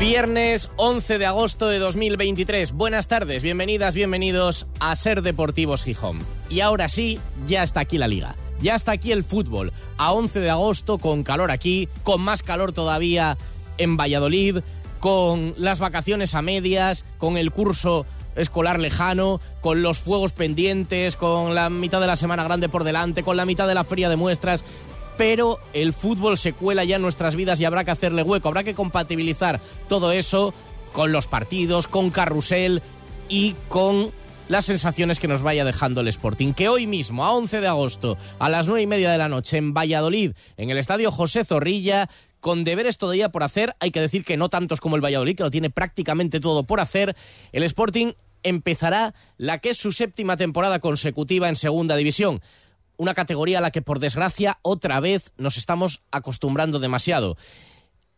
Viernes 11 de agosto de 2023. Buenas tardes, bienvenidas, bienvenidos a Ser Deportivos Gijón. Y ahora sí, ya está aquí la liga. Ya está aquí el fútbol. A 11 de agosto, con calor aquí, con más calor todavía en Valladolid, con las vacaciones a medias, con el curso escolar lejano, con los fuegos pendientes, con la mitad de la semana grande por delante, con la mitad de la feria de muestras pero el fútbol se cuela ya en nuestras vidas y habrá que hacerle hueco, habrá que compatibilizar todo eso con los partidos, con carrusel y con las sensaciones que nos vaya dejando el Sporting. Que hoy mismo, a 11 de agosto, a las 9 y media de la noche, en Valladolid, en el estadio José Zorrilla, con deberes todavía por hacer, hay que decir que no tantos como el Valladolid, que lo tiene prácticamente todo por hacer, el Sporting empezará la que es su séptima temporada consecutiva en Segunda División una categoría a la que por desgracia otra vez nos estamos acostumbrando demasiado.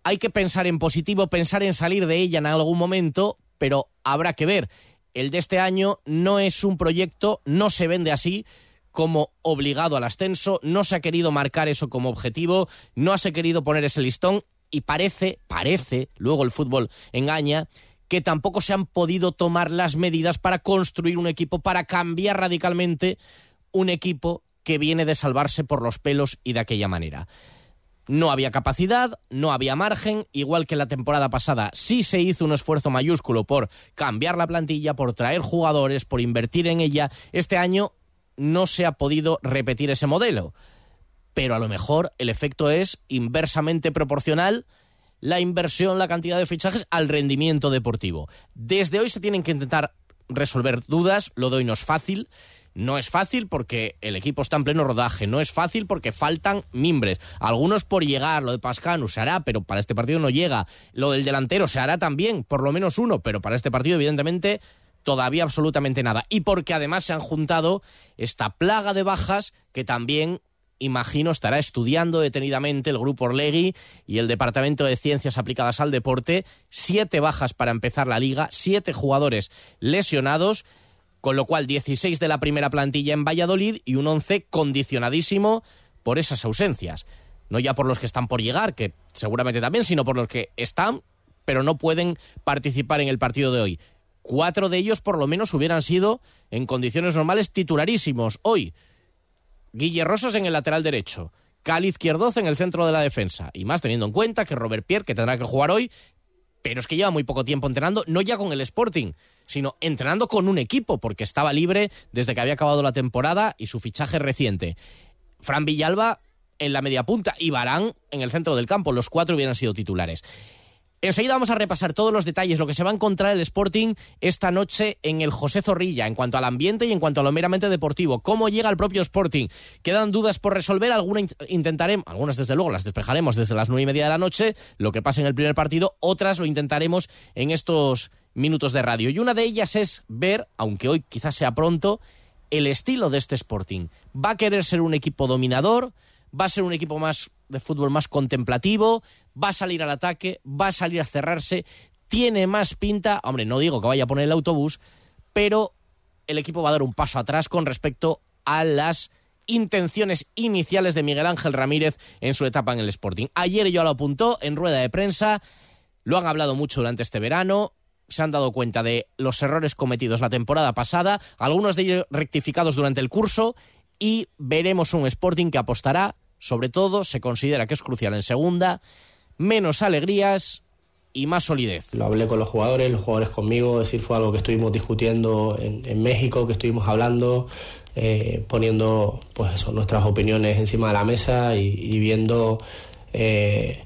Hay que pensar en positivo, pensar en salir de ella en algún momento, pero habrá que ver. El de este año no es un proyecto, no se vende así como obligado al ascenso, no se ha querido marcar eso como objetivo, no se ha querido poner ese listón y parece, parece, luego el fútbol engaña, que tampoco se han podido tomar las medidas para construir un equipo, para cambiar radicalmente un equipo que viene de salvarse por los pelos y de aquella manera. No había capacidad, no había margen, igual que la temporada pasada sí se hizo un esfuerzo mayúsculo por cambiar la plantilla, por traer jugadores, por invertir en ella. Este año no se ha podido repetir ese modelo, pero a lo mejor el efecto es inversamente proporcional la inversión, la cantidad de fichajes al rendimiento deportivo. Desde hoy se tienen que intentar resolver dudas, lo doy no es fácil, no es fácil porque el equipo está en pleno rodaje, no es fácil porque faltan mimbres. Algunos por llegar, lo de Pascanu se hará, pero para este partido no llega. Lo del delantero se hará también, por lo menos uno, pero para este partido evidentemente todavía absolutamente nada. Y porque además se han juntado esta plaga de bajas que también imagino estará estudiando detenidamente el grupo Orlegui y el Departamento de Ciencias Aplicadas al Deporte. Siete bajas para empezar la liga, siete jugadores lesionados con lo cual 16 de la primera plantilla en Valladolid y un 11 condicionadísimo por esas ausencias. No ya por los que están por llegar, que seguramente también, sino por los que están, pero no pueden participar en el partido de hoy. Cuatro de ellos por lo menos hubieran sido en condiciones normales titularísimos. Hoy, Guille Rosas en el lateral derecho, Cali Izquierdoz en el centro de la defensa. Y más teniendo en cuenta que Robert Pierre, que tendrá que jugar hoy, pero es que lleva muy poco tiempo entrenando, no ya con el Sporting, sino entrenando con un equipo, porque estaba libre desde que había acabado la temporada y su fichaje reciente. Fran Villalba en la media punta y Barán en el centro del campo, los cuatro hubieran sido titulares. Enseguida vamos a repasar todos los detalles, lo que se va a encontrar el Sporting esta noche en el José Zorrilla, en cuanto al ambiente y en cuanto a lo meramente deportivo. ¿Cómo llega el propio Sporting? ¿Quedan dudas por resolver? Algunas intentaremos, algunas desde luego las despejaremos desde las nueve y media de la noche, lo que pasa en el primer partido, otras lo intentaremos en estos minutos de radio. Y una de ellas es ver, aunque hoy quizás sea pronto, el estilo de este Sporting. ¿Va a querer ser un equipo dominador? ¿Va a ser un equipo más de fútbol más contemplativo? Va a salir al ataque, va a salir a cerrarse, tiene más pinta, hombre, no digo que vaya a poner el autobús, pero el equipo va a dar un paso atrás con respecto a las intenciones iniciales de Miguel Ángel Ramírez en su etapa en el Sporting. Ayer ya lo apuntó en rueda de prensa, lo han hablado mucho durante este verano, se han dado cuenta de los errores cometidos la temporada pasada, algunos de ellos rectificados durante el curso, y veremos un Sporting que apostará, sobre todo, se considera que es crucial en segunda, menos alegrías y más solidez. Lo hablé con los jugadores, los jugadores conmigo, es decir, fue algo que estuvimos discutiendo en, México, que estuvimos hablando, eh, poniendo pues eso, nuestras opiniones encima de la mesa y, viendo, eh,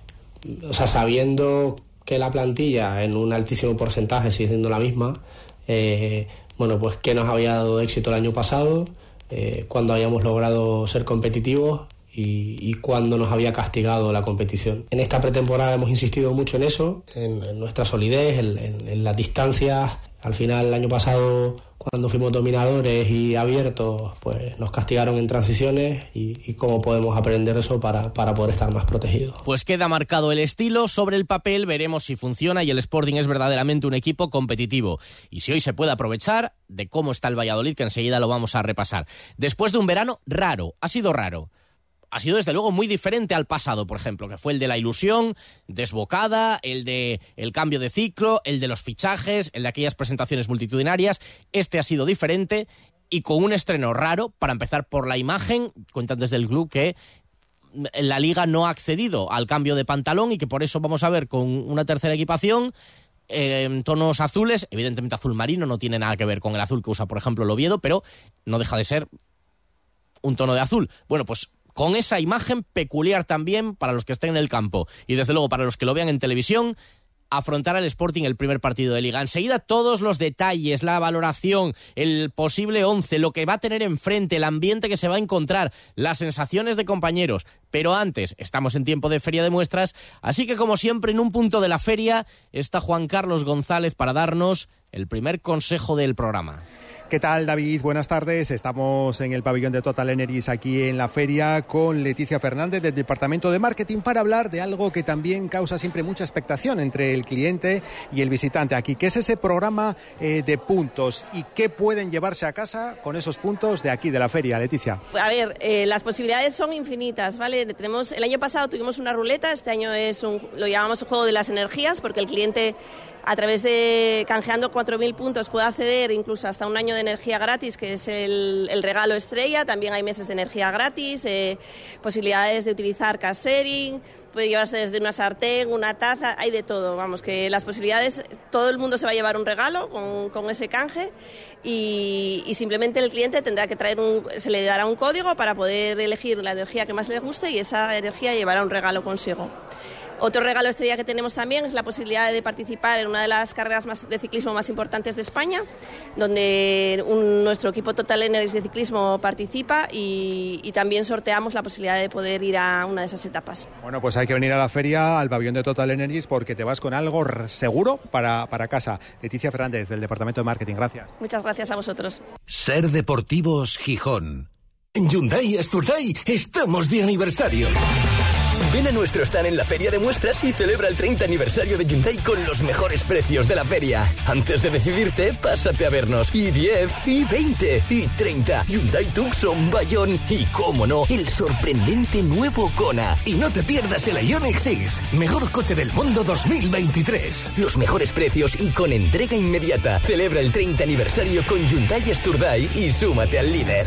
o sea, sabiendo que la plantilla en un altísimo porcentaje sigue siendo la misma, eh, bueno, pues qué nos había dado éxito el año pasado, cuando habíamos logrado ser competitivos y, cuando nos había castigado la competición. En esta pretemporada hemos insistido mucho en eso, en, nuestra solidez, en, las distancias. Al final, el año pasado, cuando fuimos dominadores y abiertos, pues nos castigaron en transiciones y, cómo podemos aprender eso para, para poder estar más protegidos. Pues queda marcado el estilo, sobre el papel veremos si funciona y el Sporting es verdaderamente un equipo competitivo. Y si hoy se puede aprovechar de cómo está el Valladolid, que enseguida lo vamos a repasar. Después de un verano raro, ha sido raro ha sido desde luego muy diferente al pasado, por ejemplo, que fue el de la ilusión desbocada, el de el cambio de ciclo, el de los fichajes, el de aquellas presentaciones multitudinarias. Este ha sido diferente y con un estreno raro, para empezar por la imagen, cuentan desde el club que la liga no ha accedido al cambio de pantalón y que por eso vamos a ver con una tercera equipación en tonos azules, evidentemente azul marino, no tiene nada que ver con el azul que usa, por ejemplo, el Oviedo, pero no deja de ser un tono de azul. Bueno, pues con esa imagen peculiar también para los que estén en el campo y desde luego para los que lo vean en televisión, afrontar al Sporting el primer partido de liga. Enseguida todos los detalles, la valoración, el posible once, lo que va a tener enfrente, el ambiente que se va a encontrar, las sensaciones de compañeros. Pero antes, estamos en tiempo de feria de muestras, así que como siempre en un punto de la feria está Juan Carlos González para darnos el primer consejo del programa. ¿Qué tal, David? Buenas tardes. Estamos en el pabellón de Total Energy aquí en la feria con Leticia Fernández del Departamento de Marketing para hablar de algo que también causa siempre mucha expectación entre el cliente y el visitante aquí, que es ese programa eh, de puntos y qué pueden llevarse a casa con esos puntos de aquí de la feria, Leticia. A ver, eh, las posibilidades son infinitas, ¿vale? Tenemos el año pasado tuvimos una ruleta, este año es un, lo llamamos el juego de las energías porque el cliente a través de canjeando 4.000 puntos puede acceder incluso hasta un año de energía gratis, que es el, regalo estrella. También hay meses de energía gratis, eh, posibilidades de utilizar cash sharing, puede llevarse desde una sartén, una taza, hay de todo. Vamos, que las posibilidades, todo el mundo se va a llevar un regalo con, ese canje y, y, simplemente el cliente tendrá que traer un, se le dará un código para poder elegir la energía que más le guste y esa energía llevará un regalo consigo. Otro regalo estrella que tenemos también es la posibilidad de participar en una de las carreras más de ciclismo más importantes de España, donde nuestro equipo Total Energy de ciclismo participa y, también sorteamos la posibilidad de poder ir a una de esas etapas. Bueno, pues hay que venir a la feria, al pabellón de Total Energy, porque te vas con algo seguro para, para casa. Leticia Fernández, del Departamento de Marketing, gracias. Muchas gracias a vosotros. Ser Deportivos Gijón. En Hyundai Asturday estamos de aniversario. Ven a nuestro stand en la feria de muestras y celebra el 30 aniversario de Hyundai con los mejores precios de la feria. Antes de decidirte, pásate a vernos. Y 10, y 20, y 30. Hyundai Tucson, Bayón y, cómo no, el sorprendente nuevo Kona. Y no te pierdas el Ioniq 6, mejor coche del mundo 2023. Los mejores precios y con entrega inmediata. Celebra el 30 aniversario con Hyundai Asturday y súmate al líder.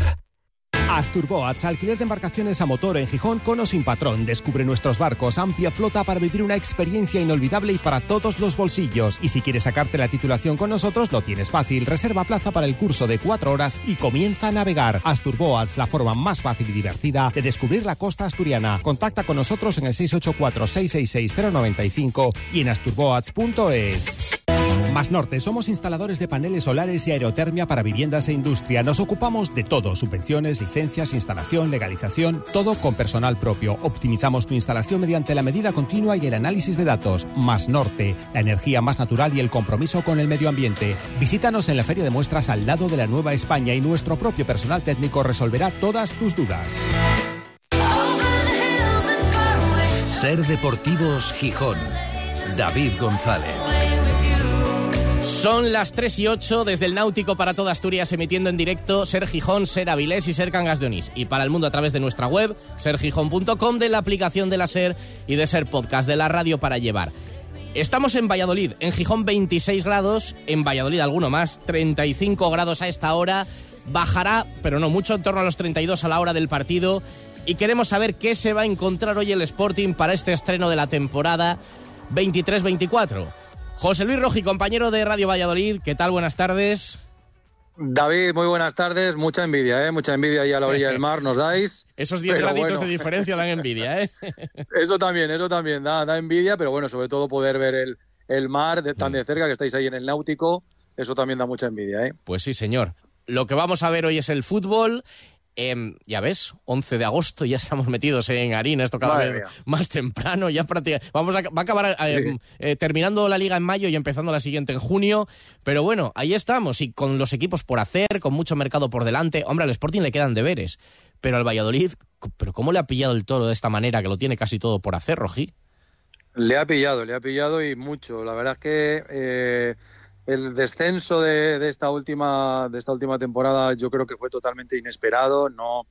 Asturboats, alquiler de embarcaciones a motor en Gijón con o sin patrón. Descubre nuestros barcos, amplia flota para vivir una experiencia inolvidable y para todos los bolsillos. Y si quieres sacarte la titulación con nosotros, lo tienes fácil. Reserva plaza para el curso de cuatro horas y comienza a navegar. Asturboats, la forma más fácil y divertida de descubrir la costa asturiana. Contacta con nosotros en el 684-666-095 y en asturboats.es. Más Norte, somos instaladores de paneles solares y aerotermia para viviendas e industria. Nos ocupamos de todo, subvenciones, licencias, instalación, legalización, todo con personal propio. Optimizamos tu instalación mediante la medida continua y el análisis de datos. Más Norte, la energía más natural y el compromiso con el medio ambiente. Visítanos en la Feria de Muestras al lado de la Nueva España y nuestro propio personal técnico resolverá todas tus dudas. Ser Deportivos Gijón. David González. Son las 3 y 8 desde el Náutico para toda Asturias, emitiendo en directo Ser Gijón, Ser Avilés y Ser Cangas de Onís. Y para el mundo a través de nuestra web, sergijón.com, de la aplicación de la Ser y de Ser Podcast, de la radio para llevar. Estamos en Valladolid, en Gijón 26 grados, en Valladolid alguno más, 35 grados a esta hora. Bajará, pero no mucho, en torno a los 32 a la hora del partido. Y queremos saber qué se va a encontrar hoy el Sporting para este estreno de la temporada 23-24. José Luis Roji, compañero de Radio Valladolid, ¿qué tal? Buenas tardes. David, muy buenas tardes. Mucha envidia, ¿eh? Mucha envidia ahí a la orilla del mar nos dais. Esos 10 graditos de diferencia dan envidia, ¿eh? eso también, eso también da, da, envidia, pero bueno, sobre todo poder ver el, el mar de, tan de cerca que estáis ahí en el náutico, eso también da mucha envidia, ¿eh? Pues sí, señor. Lo que vamos a ver hoy es el fútbol Em, ya ves, 11 de agosto, ya estamos metidos en harina, esto cada Madre vez mía. más temprano, ya prácticamente... Vamos a, va a acabar eh, eh, terminando la liga en mayo y empezando la siguiente en junio, pero bueno, ahí estamos, y con los equipos por hacer, con mucho mercado por delante, hombre, al Sporting le quedan deberes, pero al Valladolid, pero ¿cómo le ha pillado el toro de esta manera, que lo tiene casi todo por hacer, Rojí? Le ha pillado, le ha pillado y mucho. La verdad es que eh, el descenso de, de esta última de esta última temporada yo creo que fue totalmente inesperado. No,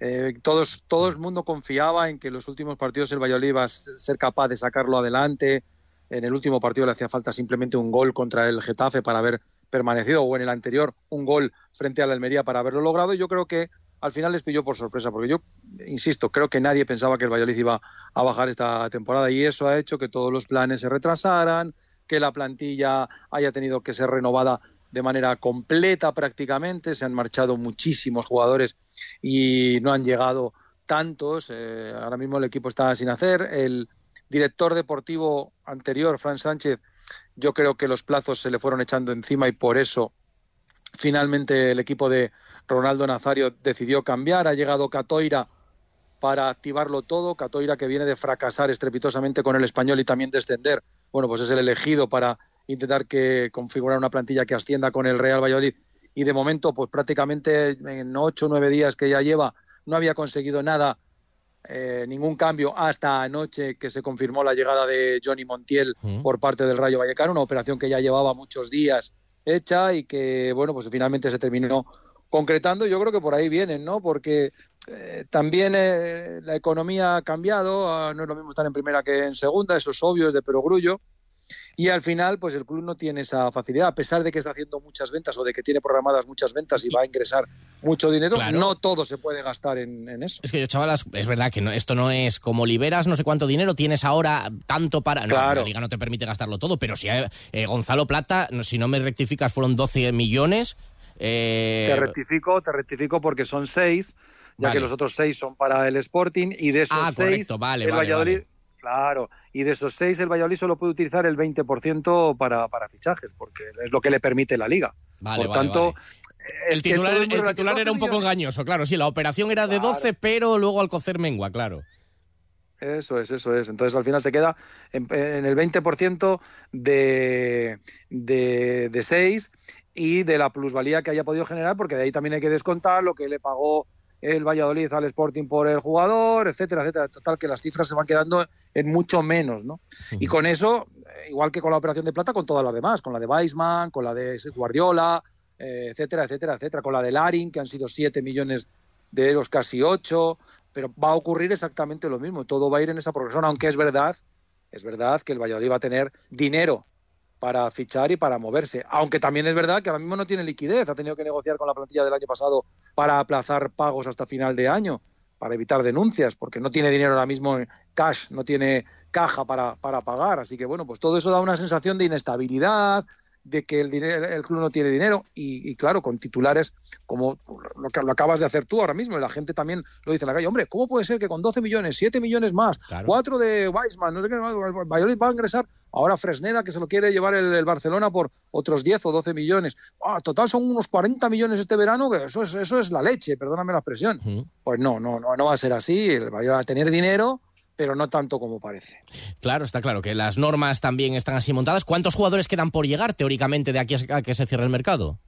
eh, todos todo el mundo confiaba en que en los últimos partidos el Valladolid iba a ser capaz de sacarlo adelante. En el último partido le hacía falta simplemente un gol contra el Getafe para haber permanecido, o en el anterior un gol frente al Almería para haberlo logrado. Y yo creo que al final les pilló por sorpresa, porque yo, insisto, creo que nadie pensaba que el Valladolid iba a bajar esta temporada y eso ha hecho que todos los planes se retrasaran, que la plantilla haya tenido que ser renovada de manera completa prácticamente, se han marchado muchísimos jugadores y no han llegado tantos, eh, ahora mismo el equipo está sin hacer, el director deportivo anterior, Fran Sánchez, yo creo que los plazos se le fueron echando encima y por eso finalmente el equipo de Ronaldo Nazario decidió cambiar, ha llegado Catoira para activarlo todo, Catoira que viene de fracasar estrepitosamente con el español y también descender, bueno, pues es el elegido para intentar que configurar una plantilla que ascienda con el Real Valladolid y de momento pues prácticamente en ocho o nueve días que ya lleva no había conseguido nada eh, ningún cambio hasta anoche que se confirmó la llegada de Johnny Montiel Mm. por parte del Rayo Vallecano, una operación que ya llevaba muchos días hecha y que, bueno, pues finalmente se terminó concretando. Yo creo que por ahí vienen, ¿no? Porque eh, también eh, la economía ha cambiado, ah, no es lo mismo estar en primera que en segunda, eso es obvio, es de perogrullo. Y al final, pues el club no tiene esa facilidad, a pesar de que está haciendo muchas ventas o de que tiene programadas muchas ventas y va a ingresar mucho dinero, Claro. no todo se puede gastar en, en eso. Es que yo, chavalas, es verdad que no, esto no es como liberas no sé cuánto dinero, tienes ahora tanto para... No, Claro. la liga no te permite gastarlo todo, pero si eh, eh, Gonzalo Plata, si no me rectificas, fueron 12 millones. Eh, Te rectifico, te rectifico porque son seis, ya Vale. que los otros seis son para el Sporting y de esos Ah, seis, vale, el vale, Valladolid, claro, y de esos seis el Valladolid solo puede utilizar el 20% para, para fichajes, porque es lo que le permite la liga. Por tanto, El titular, el era un 12 poco engañoso, claro, sí, la operación era de Claro. 12, pero luego al cocer mengua, claro. Eso es, eso es. Entonces al final se queda en, en el 20% de, de, de 6 y de la plusvalía que haya podido generar, porque de ahí también hay que descontar lo que le pagó el Valladolid al Sporting por el jugador, etcétera, etcétera. Total, que las cifras se van quedando en mucho menos, ¿no? Y con eso, eh, igual que con la operación de plata, con todas las demás, con la de Weisman, con la de Guardiola, eh, etcétera, etcétera, etcétera, con la de Larin, que han sido 7 millones de euros, casi 8, pero va a ocurrir exactamente lo mismo, todo va a ir en esa progresión, aunque es verdad, es verdad que el Valladolid va a tener dinero para fichar y para moverse, aunque también es verdad que ahora mismo no tiene liquidez, ha tenido que negociar con la plantilla del año pasado para aplazar pagos hasta final de año, para evitar denuncias, porque no tiene dinero ahora mismo en cash, no tiene caja para, para pagar, así que bueno, pues todo eso da una sensación de inestabilidad, de que el, dinero, el club no tiene dinero y, y, claro, con titulares como lo que lo acabas de hacer tú ahora mismo y la gente también lo dice en la calle, hombre, ¿cómo puede ser que con 12 millones, 7 millones más, Claro. 4 de Weisman, no sé qué, Valladolid va a ingresar ahora Fresneda que se lo quiere llevar el, el Barcelona por otros 10 o 12 millones, ah, total son unos 40 millones este verano, que eso es, eso es la leche, perdóname la expresión. Pues no, no, no, no va a ser así, el Valladolid va a tener dinero, pero no tanto como parece. Claro, está claro que las normas también están así montadas. ¿Cuántos jugadores quedan por llegar teóricamente de aquí a que se cierre el mercado?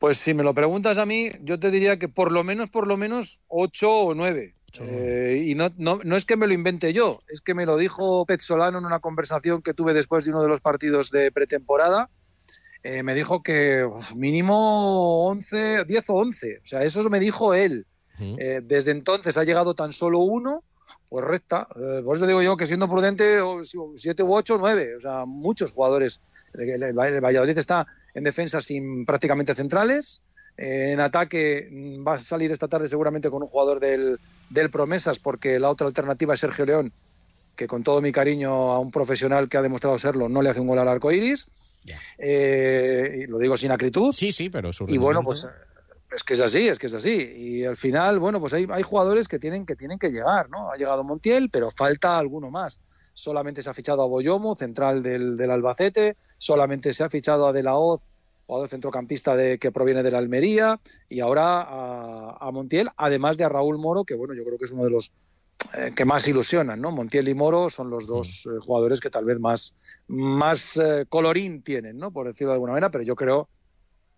Pues si me lo preguntas a mí, yo te diría que por lo menos, por lo menos, ocho o nueve. Eh, y no, no, no es que me lo invente yo, es que me lo dijo Pet Solano en una conversación que tuve después de uno de los partidos de pretemporada. Eh, me dijo que uf, mínimo 11, 10 o 11. O sea, eso me dijo él. Eh, desde entonces ha llegado tan solo uno, pues resta. Eh, por eso digo yo que siendo prudente, siete u ocho, nueve. O sea, muchos jugadores. El, el- el Valladolid está en defensa sin prácticamente centrales. Eh, en ataque mm, va a salir esta tarde seguramente con un jugador del, del Promesas, porque la otra alternativa es Sergio León, que con todo mi cariño a un profesional que ha demostrado serlo, no le hace un gol al arco iris. Ya. Eh, lo digo sin acritud. Sí, sí, pero Y bueno, pues es que es así, es que es así. Y al final, bueno, pues hay, hay jugadores que tienen, que tienen que llegar, ¿no? Ha llegado Montiel, pero falta alguno más. Solamente se ha fichado a Boyomo, central del, del Albacete, solamente se ha fichado a De La Hoz, jugador centrocampista de, que proviene de la Almería, y ahora a, Montiel, además de a Raúl Moro, que bueno, yo creo que es uno de los eh, que más ilusionan, ¿no? Montiel y Moro son los dos mm. eh, jugadores que tal vez más, más eh, colorín tienen, ¿no? Por decirlo de alguna manera, pero yo creo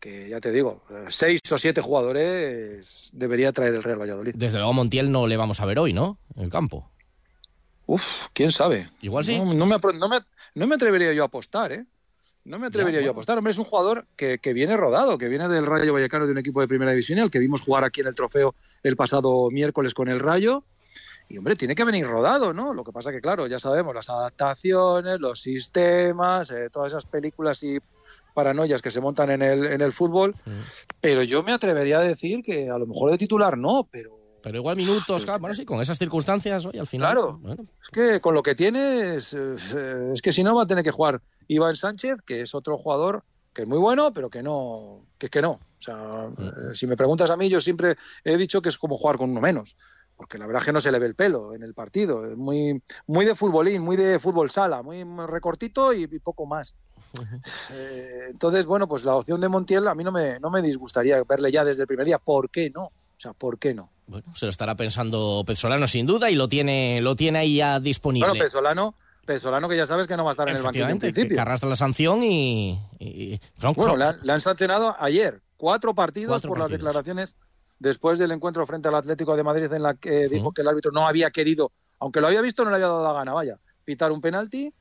que ya te digo, seis o siete jugadores debería traer el Real Valladolid. Desde luego Montiel no le vamos a ver hoy, ¿no? En el campo. Uf, quién sabe. Igual sí. No, me, no, me, no me atrevería yo a apostar, ¿eh? No me atrevería yo a apostar. Hombre, es un jugador que, que, viene rodado, que viene del Rayo Vallecano de un equipo de primera división, el que vimos jugar aquí en el trofeo el pasado miércoles con el Rayo. Y hombre, tiene que venir rodado, ¿no? Lo que pasa que, claro, ya sabemos, las adaptaciones, los sistemas, eh, todas esas películas y paranoias que se montan en el, en el fútbol. Mm. Pero yo me atrevería a decir que a lo mejor de titular no, pero pero igual minutos, claro, bueno, sí, con esas circunstancias, hoy al final. Claro, es que con lo que tiene, es, es, que si no va a tener que jugar Iván Sánchez, que es otro jugador que es muy bueno, pero que no, que, que no. O sea, mm. eh, si me preguntas a mí, yo siempre he dicho que es como jugar con uno menos porque la verdad es que no se le ve el pelo en el partido. Es muy, muy de futbolín, muy de fútbol sala, muy recortito y, poco más. Eh, entonces, bueno, pues la opción de Montiel a mí no me, no me disgustaría verle ya desde el primer día. ¿Por qué no? O sea, ¿por qué no? Bueno, se lo estará pensando Pesolano sin duda y lo tiene, lo tiene ahí ya disponible. Bueno, Pesolano, Pesolano que ya sabes que no va a estar en el banquillo en principio. Que arrastra la sanción y... bueno, le han, sancionado ayer cuatro partidos por las declaraciones después del encuentro frente al Atlético de Madrid en la que dijo que el árbitro no había querido, aunque lo había visto, no le había dado la gana, vaya, pitar un penalti.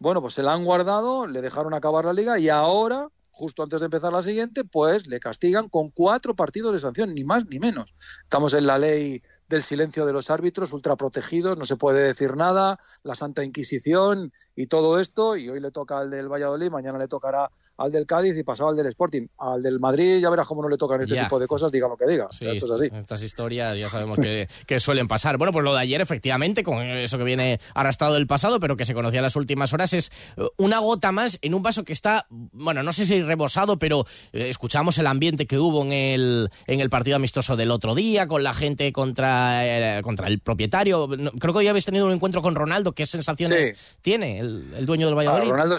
Bueno, pues se la han guardado, le dejaron acabar la liga y ahora justo antes de empezar la siguiente, pues le castigan con cuatro partidos de sanción, ni más ni menos. Estamos en la ley del silencio de los árbitros, ultraprotegidos, no se puede decir nada, la Santa Inquisición y todo esto, y hoy le toca al del Valladolid, mañana le tocará al del Cádiz y pasaba al del Sporting. Al del Madrid ya verás cómo no le tocan este tipo de cosas, diga lo que diga. Sí, Estas historias ya sabemos que, suelen pasar. Bueno, pues lo de ayer, efectivamente, con eso que viene arrastrado del pasado, pero que se conocía en las últimas horas, es eh, una gota más en un vaso que está, bueno, no sé si rebosado, pero eh, escuchamos el ambiente que hubo en el, en el partido amistoso del otro día, con la gente contra, eh, contra el propietario. Creo que hoy habéis tenido un encuentro con Ronaldo. ¿Qué sensaciones tiene el, dueño del Valladolid? Ronaldo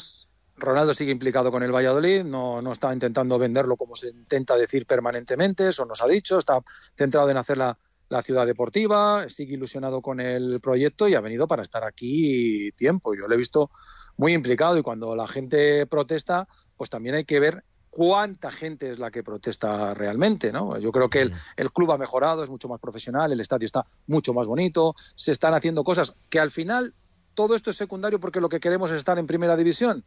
Ronaldo sigue implicado con el Valladolid, no, no está intentando venderlo como se intenta decir permanentemente, eso nos ha dicho, está centrado en hacer la, ciudad deportiva, sigue ilusionado con el proyecto y ha venido para estar aquí tiempo. Yo lo he visto muy implicado y cuando la gente protesta, pues también hay que ver cuánta gente es la que protesta realmente, ¿no? Yo creo que el, el, club ha mejorado, es mucho más profesional, el estadio está mucho más bonito, se están haciendo cosas que al final todo esto es secundario porque lo que queremos es estar en primera división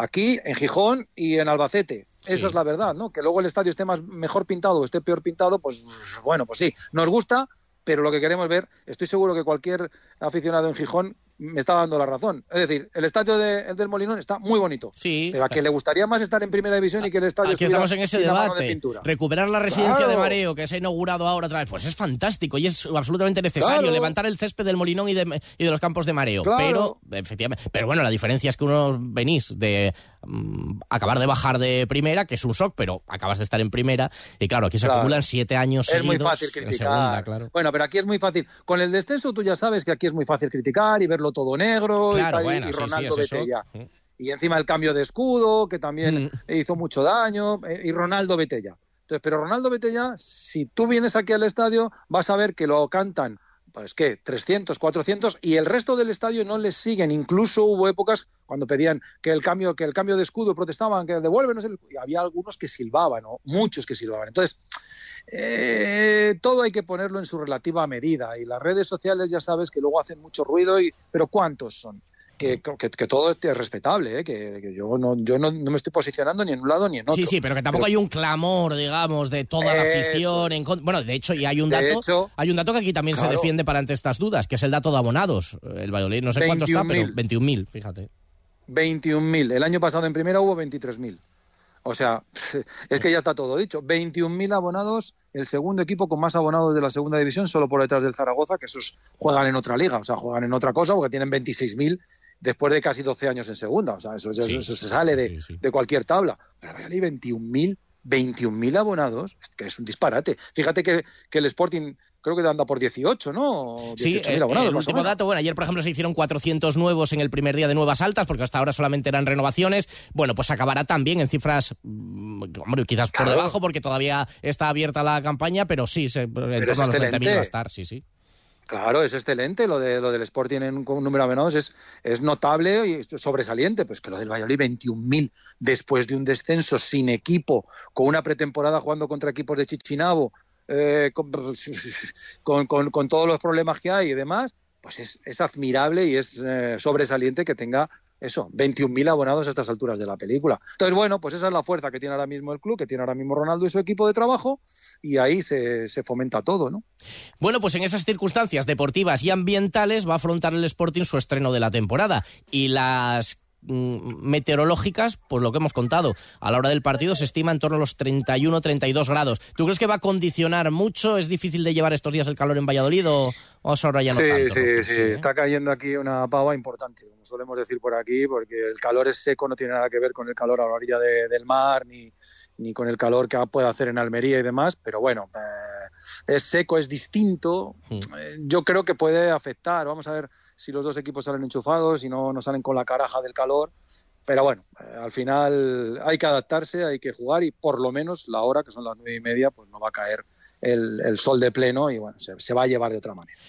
aquí en Gijón y en Albacete. Eso es la verdad, ¿no? Que luego el estadio esté más mejor pintado o esté peor pintado, pues bueno, pues sí, nos gusta, pero lo que queremos ver, estoy seguro que cualquier aficionado en Gijón me está dando la razón. Es decir, el estadio de, del Molinón está muy bonito. Sí. Pero a que le gustaría más estar en primera división y que el estadio Aquí estamos en ese debate. Recuperar la residencia de mareo que se ha inaugurado ahora otra vez, pues es fantástico y es absolutamente necesario levantar el césped del Molinón y de, y de los campos de mareo. Pero, efectivamente, pero bueno, la diferencia es que uno venís de mm, acabar de bajar de primera, que es un shock, pero acabas de estar en primera y claro, aquí se acumulan siete años es muy fácil criticar. claro. Bueno, pero aquí es muy fácil. Con el descenso tú ya sabes que aquí es muy fácil criticar y verlo todo negro y, Ronaldo Betella. Y encima el cambio de escudo, que también mm. hizo mucho daño, eh, y Ronaldo Betella. Entonces, pero Ronaldo Betella, si tú vienes aquí al estadio, vas a ver que lo cantan pues qué, 300, 400 y el resto del estadio no les siguen. Incluso hubo épocas cuando pedían que el cambio, que el cambio de escudo protestaban, que devuélvenos el... y había algunos que silbaban, o muchos que silbaban. Entonces, eh, todo hay que ponerlo en su relativa medida y las redes sociales ya sabes que luego hacen mucho ruido, y, pero ¿cuántos son? Que, todo es respetable, ¿eh? que, yo, no, yo no, me estoy posicionando ni en un lado ni en otro. Sí, sí, pero que tampoco hay un clamor, digamos, de toda la afición. En bueno, de hecho, y hay un dato, hay un dato que aquí también se defiende para ante estas dudas, que es el dato de abonados. El Valladolid, no sé cuánto está, pero 21.000, fíjate. 21.000. El año pasado en primera hubo 23.000. O sea, es que ya está todo dicho. 21.000 abonados, el segundo equipo con más abonados de la segunda división, solo por detrás del Zaragoza, que esos juegan en otra liga, o sea, juegan en otra cosa porque tienen 26.000 después de casi 12 años en segunda. O sea, eso, se sale de, cualquier tabla. Pero hay 21.000 21.000 abonados, que es un disparate. Fíjate que, el Sporting creo que anda por 18, ¿no? sí, el, último dato, bueno, ayer por ejemplo se hicieron 400 nuevos en el primer día de nuevas altas, porque hasta ahora solamente eran renovaciones. Bueno, pues acabará también en cifras, mm, hombre, quizás por debajo, porque todavía está abierta la campaña, pero sí, en torno a los 20.000 va a estar, sí, sí. Claro, es excelente. Lo, de, lo del Sporting en un, número menos es, es notable y sobresaliente. Pues que lo del Valladolid, 21.000 después de un descenso sin equipo, con una pretemporada jugando contra equipos de Chichinabo, eh, con, con, todos los problemas que hay y demás, pues es, es admirable y es eh, sobresaliente que tenga eso, 21.000 abonados a estas alturas de la película. Entonces, bueno, pues esa es la fuerza que tiene ahora mismo el club, que tiene ahora mismo Ronaldo y su equipo de trabajo, y ahí se, se fomenta todo, ¿no? Bueno, pues en esas circunstancias deportivas y ambientales va a afrontar el Sporting su estreno de la temporada. Y las Mm, meteorológicas, pues lo que hemos contado, a la hora del partido se estima en torno a los 31-32 grados. ¿Tú crees que va a condicionar mucho? ¿Es difícil de llevar estos días el calor en Valladolid o, ahora ya no sí, tanto? Sí, sí, está cayendo aquí una pava importante, como solemos decir por aquí, porque el calor es seco, no tiene nada que ver con el calor a la orilla del mar, ni, ni con el calor que puede hacer en Almería y demás, pero bueno, eh, es seco, es distinto. Hmm. Eh, yo creo que puede afectar. Vamos a ver si los dos equipos salen enchufados, y no, no salen con la caraja del calor. Pero bueno, eh, al final hay que adaptarse, hay que jugar y por lo menos la hora, que son las nueve y media, pues no va a caer el, sol de pleno y bueno, se va a llevar de otra manera.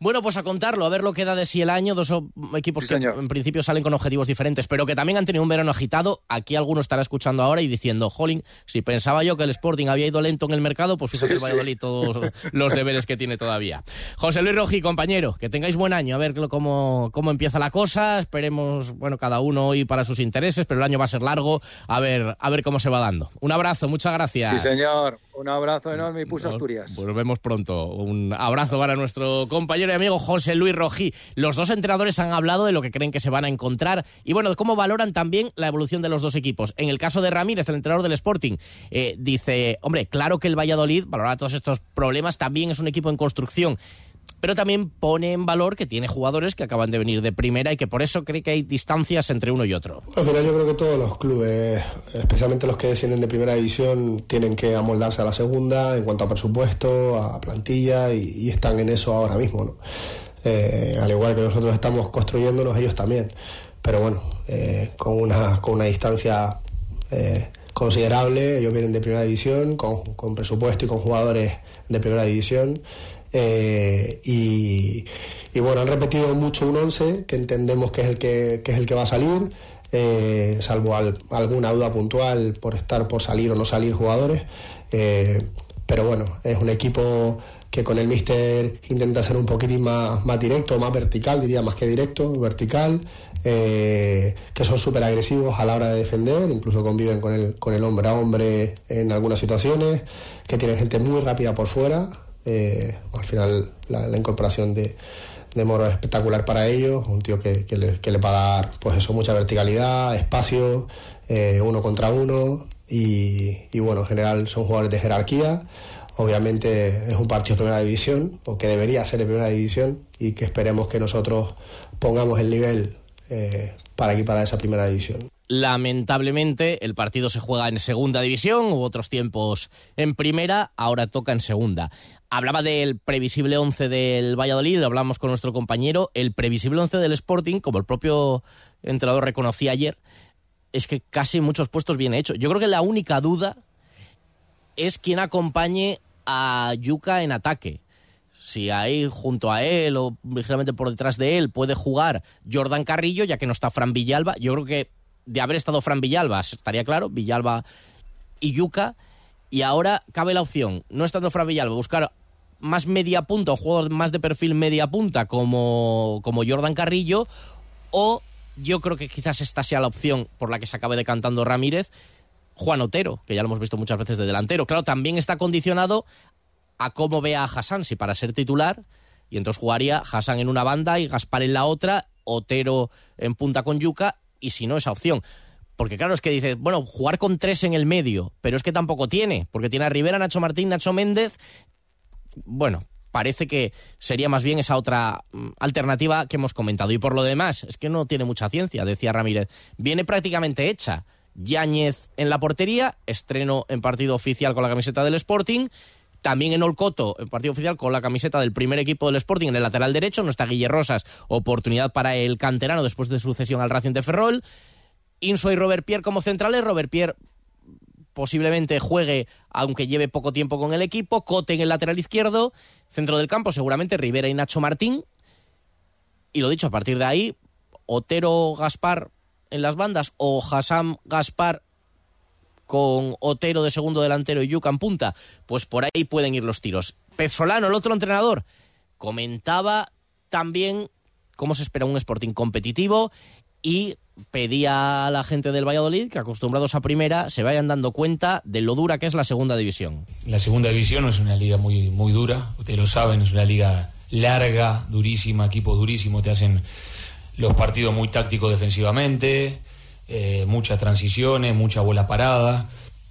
Bueno, pues a contarlo, a ver lo que da de sí el año. Dos equipos que en principio salen con objetivos diferentes, pero que también han tenido un verano agitado. Aquí alguno estará escuchando ahora y diciendo, jolín, si pensaba yo que el Sporting había ido lento en el mercado, pues fíjate el Valladolid todos los deberes que tiene todavía. José Luis Rojí, compañero, que tengáis buen año, a ver cómo, cómo empieza la cosa. Esperemos, bueno, cada uno hoy para sus intereses, pero el año va a ser largo. A ver, a ver cómo se va dando. Un abrazo, muchas gracias. Sí, señor. Un abrazo enorme y puso Asturias. Pues nos vemos pronto. Un abrazo para nuestro compañero y amigo José Luis Rojí. Los dos entrenadores han hablado de lo que creen que se van a encontrar y bueno, de cómo valoran también la evolución de los dos equipos. En el caso de Ramírez, el entrenador del Sporting, eh, dice, hombre, claro que el Valladolid, valora todos estos problemas, también es un equipo en construcción pero también pone en valor que tiene jugadores que acaban de venir de primera y que por eso cree que hay distancias entre uno y otro. Al final yo creo que todos los clubes, especialmente los que descienden de primera división, tienen que amoldarse a la segunda en cuanto a presupuesto, a plantilla y, están en eso ahora mismo. ¿no? Eh, al igual que nosotros estamos construyéndonos, ellos también. Pero bueno, eh, con, una, con una distancia eh, considerable, ellos vienen de primera división, con, con presupuesto y con jugadores de primera división. Eh, y, bueno, han repetido mucho un 11 que entendemos que es el que, es el que va a salir, eh, salvo alguna duda puntual por estar por salir o no salir jugadores. Eh, pero bueno, es un equipo que con el míster intenta ser un poquitín más, más directo, más vertical, diría más que directo, vertical, que son súper agresivos a la hora de defender, incluso conviven con el, con el hombre a hombre en algunas situaciones, que tienen gente muy rápida por fuera, eh, al final la, incorporación de, Moro es espectacular para ellos, un tío que, le, va a dar pues eso, mucha verticalidad, espacio, eh, uno contra uno y, bueno, en general son jugadores de jerarquía. Obviamente es un partido de primera división, o que debería ser de primera división, y que esperemos que nosotros pongamos el nivel eh, para equipar a esa primera división. Lamentablemente, el partido se juega en segunda división, hubo otros tiempos en primera, ahora toca en segunda. Hablaba del previsible 11 del Valladolid, hablamos con nuestro compañero. El previsible 11 del Sporting, como el propio entrenador reconocía ayer, es que casi muchos puestos viene hecho. Yo creo que la única duda es quién acompañe a Yuca en ataque. Si ahí junto a él o ligeramente por detrás de él puede jugar Jordan Carrillo, ya que no está Fran Villalba. Yo creo que de haber estado Fran Villalba, estaría claro, Villalba y Yuca. Y ahora cabe la opción, no estando Fran Villalba, buscar más media punta o juegos más de perfil media punta como, como Jordan Carrillo o yo creo que quizás esta sea la opción por la que se acabe decantando Ramírez, Juan Otero, que ya lo hemos visto muchas veces de delantero. Claro, también está condicionado a cómo vea a Hassan, si para ser titular, y entonces jugaría Hassan en una banda y Gaspar en la otra, Otero en punta con Yuca, y si no, esa opción. Porque claro, es que dices, bueno, jugar con tres en el medio, pero es que tampoco tiene, porque tiene a Rivera, Nacho Martín, Nacho Méndez bueno, parece que sería más bien esa otra mm, alternativa que hemos comentado. Y por lo demás, es que no tiene mucha ciencia, decía Ramírez. Viene prácticamente hecha. Yáñez en la portería, estreno en partido oficial con la camiseta del Sporting. También en Olcoto, el partido oficial con la camiseta del primer equipo del Sporting en el lateral derecho. No está Guille Rosas, oportunidad para el canterano después de su cesión al Racing de Ferrol. Inso y Robert Pierre como centrales. Robert Pierre posiblemente juegue, aunque lleve poco tiempo con el equipo. Cote en el lateral izquierdo. Centro del campo, seguramente Rivera y Nacho Martín. Y lo dicho, a partir de ahí, Otero Gaspar en las bandas o Hassam Gaspar con Otero de segundo delantero y Yucan punta, pues por ahí pueden ir los tiros. Pezzolano, el otro entrenador, comentaba también cómo se espera un Sporting competitivo y pedía a la gente del Valladolid que acostumbrados a primera se vayan dando cuenta de lo dura que es la segunda división. La segunda división es una liga muy, muy dura, ustedes lo saben, es una liga larga, durísima, equipos durísimos, te hacen los partidos muy tácticos defensivamente, eh, muchas transiciones, mucha bola parada.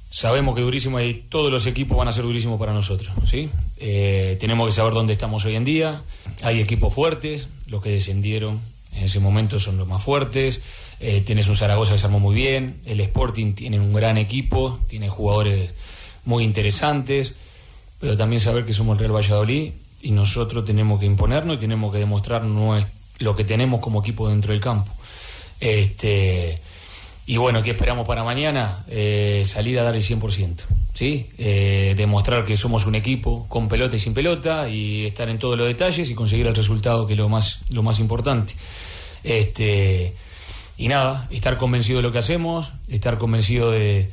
Sabemos que durísimo y todos los equipos van a ser durísimos para nosotros, ¿sí? Eh, tenemos que saber dónde estamos hoy en día. Hay equipos fuertes, los que descendieron en ese momento son los más fuertes. Eh, tienes un Zaragoza que se armó muy bien. El Sporting tiene un gran equipo, tiene jugadores muy interesantes. Pero también saber que somos el Real Valladolid y nosotros tenemos que imponernos y tenemos que demostrar lo que tenemos como equipo dentro del campo. Este, y bueno, ¿qué esperamos para mañana? Eh, salir a dar el 100%, ¿sí? Eh, demostrar que somos un equipo con pelota y sin pelota y estar en todos los detalles y conseguir el resultado que es lo más, lo más importante. Este, y nada, estar convencido de lo que hacemos, estar convencido de,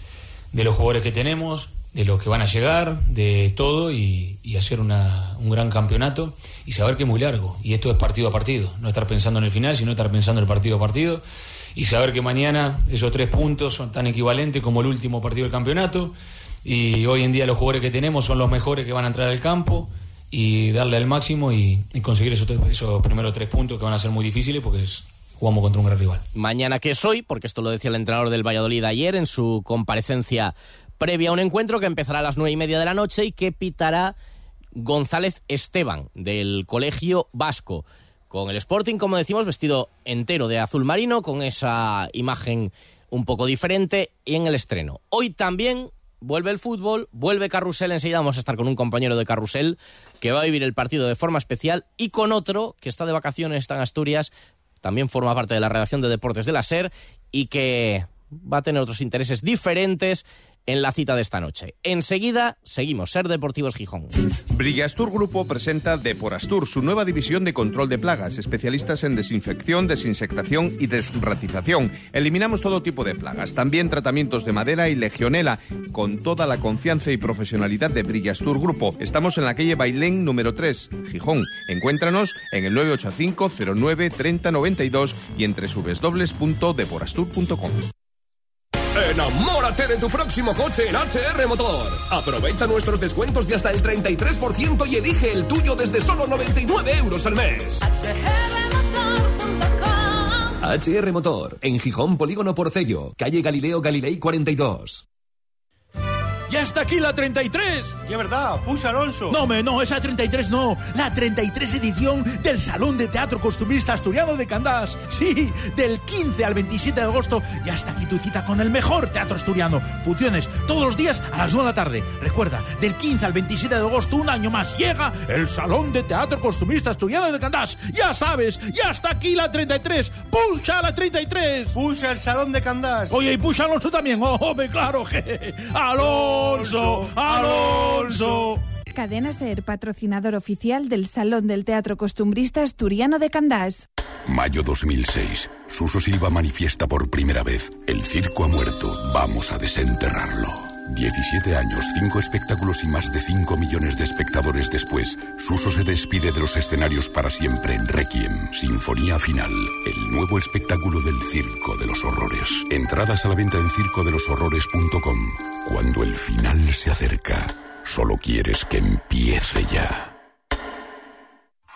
de los jugadores que tenemos, de los que van a llegar, de todo y, hacer una, un gran campeonato y saber que es muy largo. Y esto es partido a partido, no estar pensando en el final, sino estar pensando en el partido a partido y saber que mañana esos tres puntos son tan equivalentes como el último partido del campeonato. Y hoy en día los jugadores que tenemos son los mejores que van a entrar al campo y darle al máximo y, conseguir esos, esos primeros tres puntos que van a ser muy difíciles porque es, jugamos contra un gran rival. Mañana que es hoy, porque esto lo decía el entrenador del Valladolid ayer en su comparecencia previa a un encuentro que empezará a las nueve y media de la noche y que pitará González Esteban del Colegio Vasco. Con el Sporting, como decimos, vestido entero de azul marino, con esa imagen un poco diferente y en el estreno. Hoy también vuelve el fútbol, vuelve Carrusel, enseguida vamos a estar con un compañero de Carrusel que va a vivir el partido de forma especial y con otro que está de vacaciones, está en Asturias, también forma parte de la redacción de deportes de la SER y que va a tener otros intereses diferentes en la cita de esta noche. Enseguida seguimos, Ser Deportivos Gijón. Brillastur Grupo presenta Deporastur, su nueva división de control de plagas, especialistas en desinfección, desinsectación y desratización. Eliminamos todo tipo de plagas, también tratamientos de madera y legionela, con toda la confianza y profesionalidad de Brillastur Grupo. Estamos en la calle Bailén número 3, Gijón. Encuéntranos en el 985 09 3092 y entre www.deporastur.com. Enamórate de tu próximo coche en HR Motor. Aprovecha nuestros descuentos de hasta el 33% y elige el tuyo desde solo 99 euros al mes. HR Motor, en Gijón Polígono Porcello, calle Galileo Galilei 42. ¡Ya está aquí la 33! Ya verdad, puxa Alonso. No, me, no, esa 33 no. La 33 edición del Salón de Teatro Costumbrista Asturiano de Candás. Sí, del 15 al 27 de agosto. Ya está aquí tu cita con el mejor teatro asturiano. Funciones todos los días a las 9 de la tarde. Recuerda, del 15 al 27 de agosto, un año más, llega el Salón de Teatro Costumbrista Asturiano de Candás. Ya sabes, ya está aquí la 33. ¡Puxa la 33! Puxa el Salón de Candás. Oye, y puxa Alonso también. ¡Oh, me claro! Je. ¡Alonso! Alonso, Alonso. Cadena Ser, patrocinador oficial del Salón del Teatro Costumbrista Asturiano de Candás. Mayo 2006. Suso Silva manifiesta por primera vez. El circo ha muerto. Vamos a desenterrarlo. 17 años, 5 espectáculos y más de 5 millones de espectadores después, Suso se despide de los escenarios para siempre en Requiem, Sinfonía Final, el nuevo espectáculo del Circo de los Horrores. Entradas a la venta en circodeloshorrores.com. Cuando el final se acerca, solo quieres que empiece ya.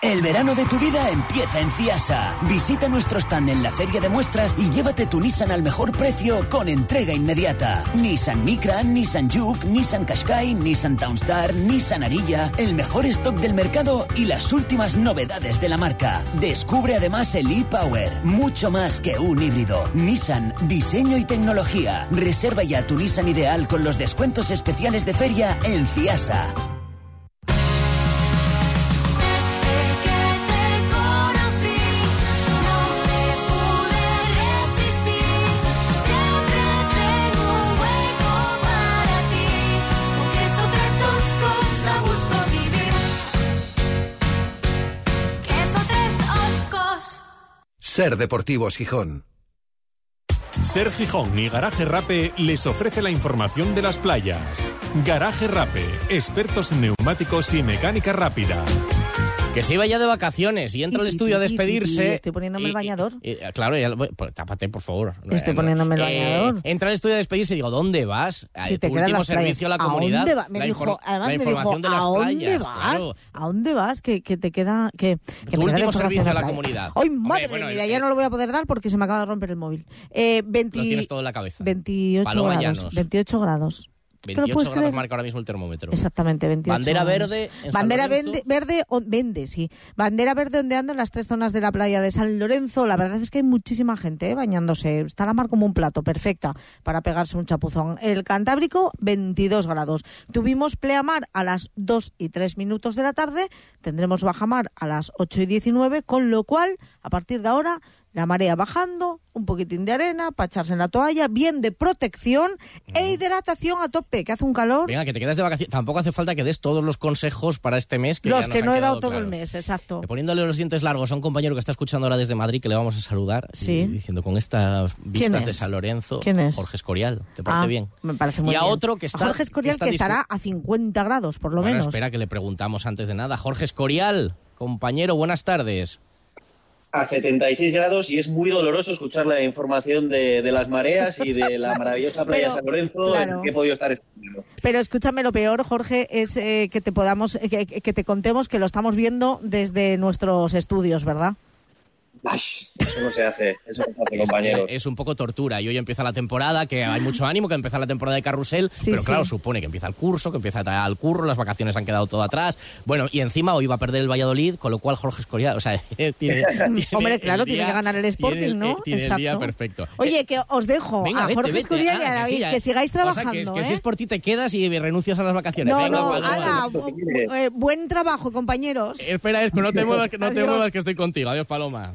El verano de tu vida empieza en Ciasa. Visita nuestro stand en la feria de muestras y llévate tu Nissan al mejor precio con entrega inmediata. Nissan Micra, Nissan Juke, Nissan Qashqai, Nissan Townstar, Nissan Arilla, el mejor stock del mercado y las últimas novedades de la marca. Descubre además el e-Power, mucho más que un híbrido. Nissan, diseño y tecnología. Reserva ya tu Nissan ideal con los descuentos especiales de feria en Ciasa. Ser Deportivos Gijón. Ser Gijón y Garaje Rape les ofrece la información de las playas. Garaje Rape, expertos en neumáticos y mecánica rápida. Que se iba ya de vacaciones y entra al estudio a despedirse. Estoy poniéndome el bañador. y- y- claro, ya pues, tápate, por favor. Estoy poniéndome el bañador. entra al estudio a despedirse y digo, ¿dónde vas? Si Eh, te tu último servicio a la ¿A comunidad. dónde va? Me la dijo, además la me dijo, de las ¿a dónde playas. vas? claro. ¿A dónde vas? Que, que te queda... Que, que Tu último servicio a la playa. comunidad. ¡Ay, Hombre, madre bueno, mía! eh, Ya no lo voy a poder dar porque se me acaba de romper el móvil. Eh, 20 Lo tienes todo en la cabeza. 28 Paloma grados. Llanos. 28 grados. ¿Te lo 28 puedes grados creer? marca ahora mismo el termómetro. Exactamente, 28 Bandera grados. verde en San Bandera Lorenzo. verde, verde, o- vende, sí. Bandera verde ondeando en las tres zonas de la playa de San Lorenzo. La verdad es que hay muchísima gente eh, bañándose. Está la mar como un plato, perfecta para pegarse un chapuzón. El Cantábrico, 22 grados. Tuvimos pleamar a las 2 y 3 minutos de la tarde. Tendremos bajamar a las 8 y 19, con lo cual, a partir de ahora, la marea bajando, un poquitín de arena para echarse en la toalla, bien de protección e hidratación a tope, que hace un calor. Venga, que te quedas de vacaciones. Tampoco hace falta que des todos los consejos para este mes. Que los ya nos que no he dado todo el mes, exacto. Poniéndole los dientes largos a un compañero que está escuchando ahora desde Madrid, que le vamos a saludar, Sí. diciendo con estas vistas de? San Lorenzo, ¿Quién es? Jorge Escorial. ¿Te parece Ah, bien? Me parece muy y a bien. otro que está. Jorge Escorial, que, estará a 50 grados, por lo Bueno, menos. espera que le preguntamos antes de nada. Jorge Escorial, compañero, buenas tardes. A 76 grados y es muy doloroso escuchar la información de, de las mareas y de la maravillosa playa Pero, San Lorenzo claro. en que he podido estar este. Pero escúchame, lo peor, Jorge, es eh, que te podamos, eh, que, que te contemos que lo estamos viendo desde nuestros estudios, ¿verdad? Ay, eso no se hace, eso no se hace, Es, compañeros. es un poco tortura. Y hoy empieza la temporada, que hay mucho ánimo, que empieza la temporada de carrusel, Sí, pero claro, sí. supone que empieza el curso, que empieza al curro, las vacaciones han quedado todo atrás. Bueno, y encima hoy va a perder el Valladolid, con lo cual Jorge Escorial, o sea, tiene, tiene Hombre, el claro, tiene que ganar el Sporting, tiene el- ¿no? eh, Tiene el día Exacto. perfecto. Oye, que os dejo Venga, a vete, Jorge vete. Escorial y a Ah, David, sí, que, sigáis O sea, trabajando, que, ¿eh? si es por ti te quedas y renuncias a las vacaciones. No, Venga, no, bu- eh, buen trabajo, compañeros. Espera, Esco, no te muevas, que no te muevas, que estoy contigo. Adiós, Paloma.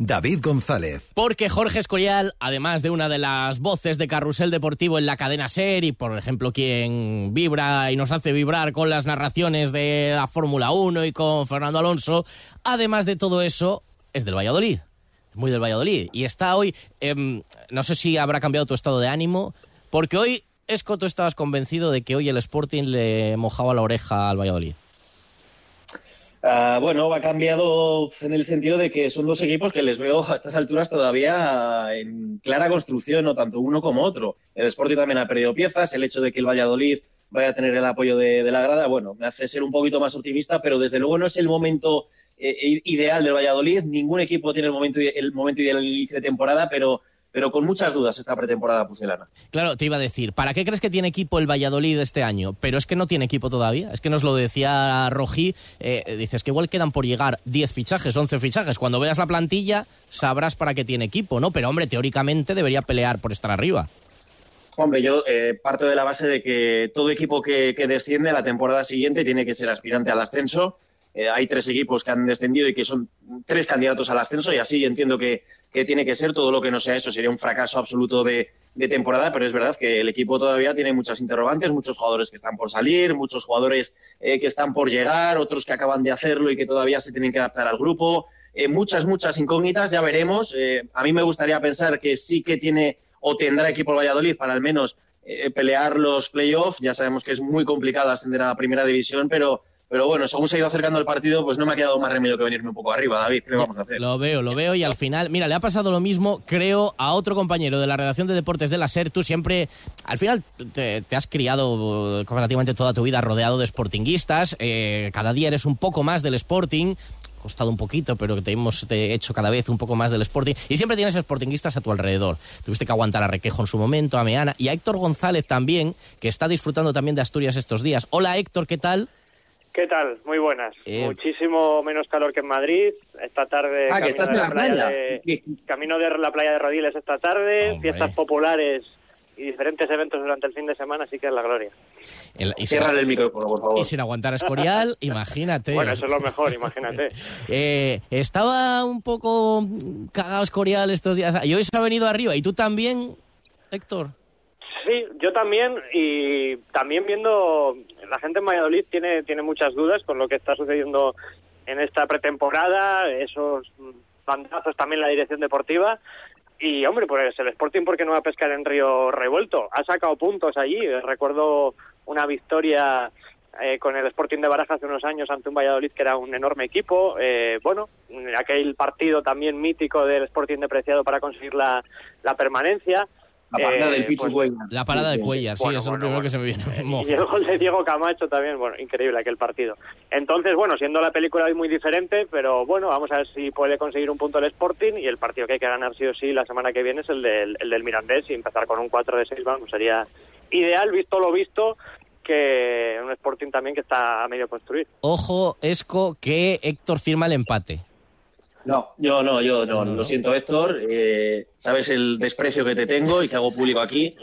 David González. Porque Jorge Escorial, además de una de las voces de Carrusel Deportivo en la cadena SER y, por ejemplo, quien vibra y nos hace vibrar con las narraciones de la Fórmula 1 y con Fernando Alonso, además de todo eso, es del Valladolid. Muy del Valladolid. Y está hoy, em, no sé si habrá cambiado tu estado de ánimo, porque hoy, Esco, tú estabas convencido de que hoy el Sporting le mojaba la oreja al Valladolid. Ah, bueno, ha cambiado en el sentido de que son dos equipos que les veo a estas alturas todavía en clara construcción, no tanto uno como otro. El Sporting también ha perdido piezas, el hecho de que el Valladolid vaya a tener el apoyo de, la grada, bueno, me hace ser un poquito más optimista, pero desde luego no es el momento eh, ideal del Valladolid. Ningún equipo tiene el momento, el momento ideal del inicio de temporada, pero, pero con muchas dudas esta pretemporada pucelana. Claro, te iba a decir, ¿para qué crees que tiene equipo el Valladolid este año? Pero es que no tiene equipo todavía. Es que nos lo decía Rojí. eh, dices que igual quedan por llegar 10 fichajes, 11 fichajes. Cuando veas la plantilla sabrás para qué tiene equipo, ¿no? Pero hombre, teóricamente debería pelear por estar arriba. Hombre, yo eh, parto de la base de que todo equipo que, que desciende la temporada siguiente tiene que ser aspirante al ascenso. Eh, hay tres equipos que han descendido y que son tres candidatos al ascenso y así entiendo que, que tiene que ser. Todo lo que no sea eso sería un fracaso absoluto de, de temporada, pero es verdad que el equipo todavía tiene muchas interrogantes, muchos jugadores que están por salir, muchos jugadores eh, que están por llegar, otros que acaban de hacerlo y que todavía se tienen que adaptar al grupo. Eh, muchas, muchas incógnitas, ya veremos. Eh, a mí me gustaría pensar que sí que tiene o tendrá equipo el Valladolid para al menos eh, pelear los playoffs. Ya sabemos que es muy complicado ascender a la primera división, pero, pero bueno, según se ha ido acercando el partido, pues no me ha quedado más remedio que venirme un poco arriba, David. ¿Qué le vamos a hacer? Lo veo, lo veo y al final, mira, le ha pasado lo mismo, creo, a otro compañero de la redacción de deportes de la SER. Tú siempre, al final, te, has criado eh, relativamente toda tu vida rodeado de sportinguistas. eh, cada día eres un poco más del Sporting. Costado un poquito, pero te hemos hecho cada vez un poco más del Sporting. Y siempre tienes sportinguistas a tu alrededor. Tuviste que aguantar a Requejo en su momento, a Meana y a Héctor González también, que está disfrutando también de Asturias estos días. Hola Héctor, ¿qué tal? ¿Qué tal? Muy buenas. Eh, Muchísimo menos calor que en Madrid. Esta tarde Ah, que estás de en la la playa playa. de, camino de la playa de Rodiles esta tarde. Fiestas populares y diferentes eventos durante el fin de semana, así que es la gloria. El- y Cierra sin- el micrófono, por favor. Y sin aguantar a Escorial, imagínate. Bueno, eso es lo mejor, imagínate. Eh, estaba un poco cagado Escorial estos días y hoy se ha venido arriba. ¿Y tú también, Héctor? Sí, yo también y también viendo la gente en Valladolid tiene tiene muchas dudas con lo que está sucediendo en esta pretemporada, esos bandazos también la dirección deportiva y hombre, pues el Sporting porque no va a pescar en Río Revuelto, ha sacado puntos allí, recuerdo una victoria eh, con el Sporting de Baraja hace unos años ante un Valladolid que era un enorme equipo. Eh, bueno, aquel partido también mítico del Sporting de Preciado para conseguir la permanencia. La parada Eh, del Pichu pues, Cuellar. La parada de Cuellar, sí, Bueno, eso es lo bueno, primero que se me viene. Y el gol de Diego Camacho también, bueno, increíble aquel partido. Entonces, bueno, siendo la película hoy muy diferente, pero bueno, vamos a ver si puede conseguir un punto el Sporting y el partido que hay que ganar sí o sí la semana que viene es el del, el del Mirandés y empezar con un 4 de 6, vamos, sería ideal, visto lo visto, que un Sporting también que está a medio construir. Ojo, Esco, que Héctor firma el empate. No, yo no, yo no, lo siento Héctor, eh, sabes el desprecio que te tengo y que hago público aquí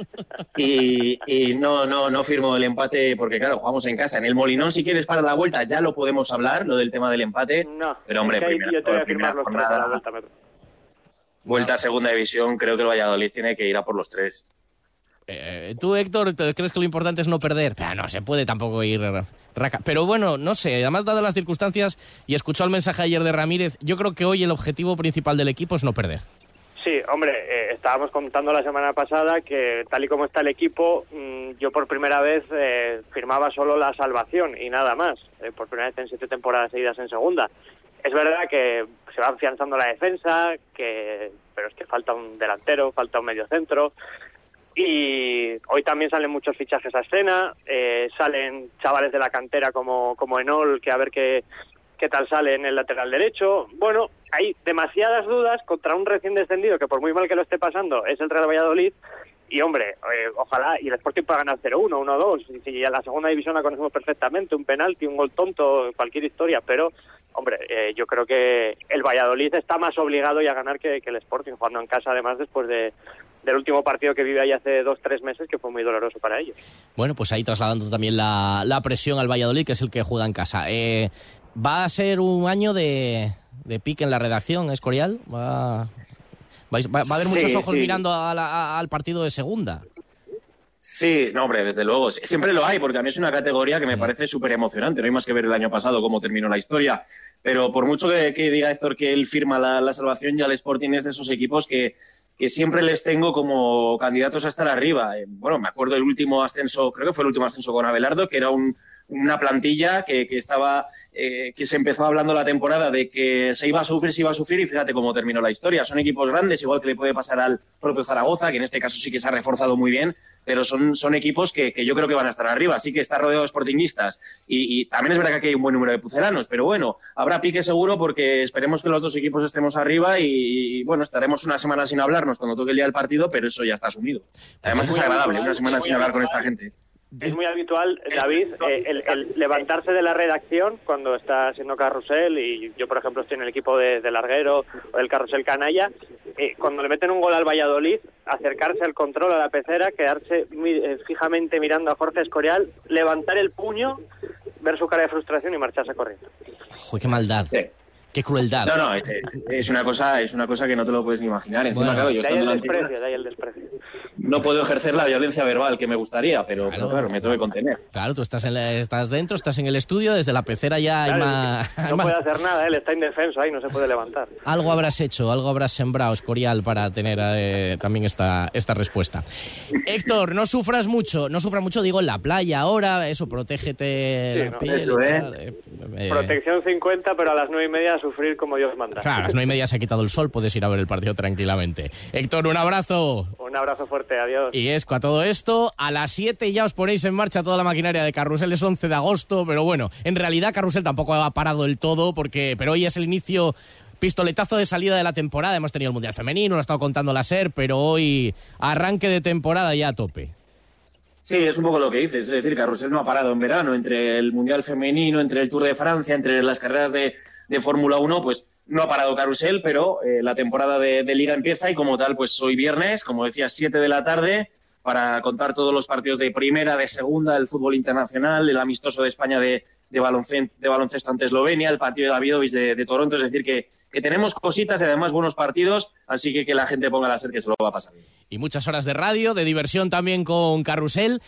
y, y no, no, no firmo el empate porque claro, jugamos en casa. En el Molinón si quieres para la vuelta ya lo podemos hablar, lo del tema del empate, No, pero hombre, es que primera, yo te voy a primera firmar los tres a la jornada, vuelta. vuelta a segunda división, creo que el Valladolid tiene que ir a por los tres. Eh, tú, Héctor, ¿te crees que lo importante es no perder? Pero no se puede tampoco ir. Pero bueno, no sé, además dadas las circunstancias y escuchó el mensaje ayer de Ramírez, yo creo que hoy el objetivo principal del equipo es no perder. Sí, hombre, eh, estábamos contando la semana pasada que tal y como está el equipo, mm, yo por primera vez eh, firmaba solo la salvación y nada más, eh, por primera vez en siete temporadas seguidas en segunda. Es verdad que se va afianzando la defensa, que pero es que falta un delantero, falta un medio centro y hoy también salen muchos fichajes a escena, eh, salen chavales de la cantera como, como Enol, que a ver qué, qué tal sale en el lateral derecho. Bueno, hay demasiadas dudas contra un recién descendido que por muy mal que lo esté pasando es el Real Valladolid. Y hombre, eh, ojalá, y el Sporting pueda ganar 0-1, 1-2, y si a la segunda división la conocemos perfectamente, un penalti, un gol tonto, cualquier historia, pero hombre, eh, yo creo que el Valladolid está más obligado ya a ganar que, que el Sporting, jugando en casa además después de, del último partido que vive ahí hace dos, tres meses, que fue muy doloroso para ellos. Bueno, pues ahí trasladando también la, la presión al Valladolid, que es el que juega en casa. Eh, va a ser un año de, de pique en la redacción, Escorial. Va, vais- va, va a haber muchos Sí, ojos sí. mirando a la- a- al partido de segunda. Sí, no, hombre, desde luego. Siempre lo hay, porque a mí es una categoría que me parece súper emocionante. No hay más que ver el año pasado cómo terminó la historia. Pero por mucho que, que diga Héctor que él firma la, la salvación, ya el Sporting es de esos equipos que, que siempre les tengo como candidatos a estar arriba. Eh, Bueno, me acuerdo del último ascenso, creo que fue el último ascenso con Abelardo, que era un- una plantilla que, que estaba, eh, que se empezó hablando la temporada de que se iba a sufrir, se iba a sufrir, y fíjate cómo terminó la historia. Son equipos grandes, igual que le puede pasar al propio Zaragoza, que en este caso sí que se ha reforzado muy bien, pero son, son equipos que, que yo creo que van a estar arriba. Así que está rodeado de sportingistas. Y, y también es verdad que aquí hay un buen número de puceranos, pero bueno, habrá pique seguro porque esperemos que los dos equipos estemos arriba y, y, bueno, estaremos una semana sin hablarnos cuando toque el día del partido, pero eso ya está asumido. Además es agradable, una semana sin hablar con esta gente. Es muy habitual, David, eh, el, el levantarse de la redacción cuando está haciendo carrusel y yo, por ejemplo, estoy en el equipo de, de Larguero o del carrusel Canalla, eh, cuando le meten un gol al Valladolid, acercarse al control, a la pecera, quedarse eh, fijamente mirando a Jorge Escorial, levantar el puño, ver su cara de frustración y marcharse corriendo. Joder, qué maldad. Qué crueldad. No, no, es, es una cosa, es una cosa que no te lo puedes ni imaginar. Encima, Bueno. claro, yo De ahí estando el en la antigua, desprecio, de ahí el desprecio. No puedo ejercer la violencia verbal que me gustaría, pero pero claro, me tengo que contener. Claro, tú estás, en la- estás dentro, estás en el estudio, desde la pecera ya hay más... hay No más- puede hacer nada, él está indefenso ahí, no se puede levantar. Algo habrás hecho, algo habrás sembrado, Escorial, para tener eh, también esta, esta respuesta. Héctor, no sufras mucho, no sufras mucho, digo, en la playa ahora, eso, protégete Sí, la no, piel. eso, ¿eh? tal, eh, eh, Protección 50, pero a las nueve y media a sufrir como Dios manda. Claro, a las nueve y media se ha quitado el sol, puedes ir a ver el partido tranquilamente. Héctor, un abrazo. Un abrazo fuerte, adiós. Y Esco, a todo esto, a las 7 ya os ponéis en marcha toda la maquinaria de Carrusel, es 11 de agosto, pero bueno, en realidad Carrusel tampoco ha parado del todo, porque, pero hoy es el inicio, pistoletazo de salida de la temporada, hemos tenido el Mundial Femenino, lo ha estado contando la SER, pero hoy arranque de temporada ya a tope. Sí, es un poco lo que dices. Es decir, Carrusel no ha parado en verano. Entre el Mundial Femenino, entre el Tour de Francia, entre las carreras de, de Fórmula 1, pues no ha parado Carrusel, pero eh, la temporada de, Liga empieza y como tal, pues hoy viernes, como decía, 7 de la tarde, para contar todos los partidos de primera, de segunda, el fútbol internacional, el amistoso de España de, de, baloncesto, ante Eslovenia, el partido de Davidovic de, de Toronto. Es decir, que, que tenemos cositas y además buenos partidos, así que que la gente ponga la sed que se lo va a pasar. Y muchas horas de radio, de diversión también con Carrusel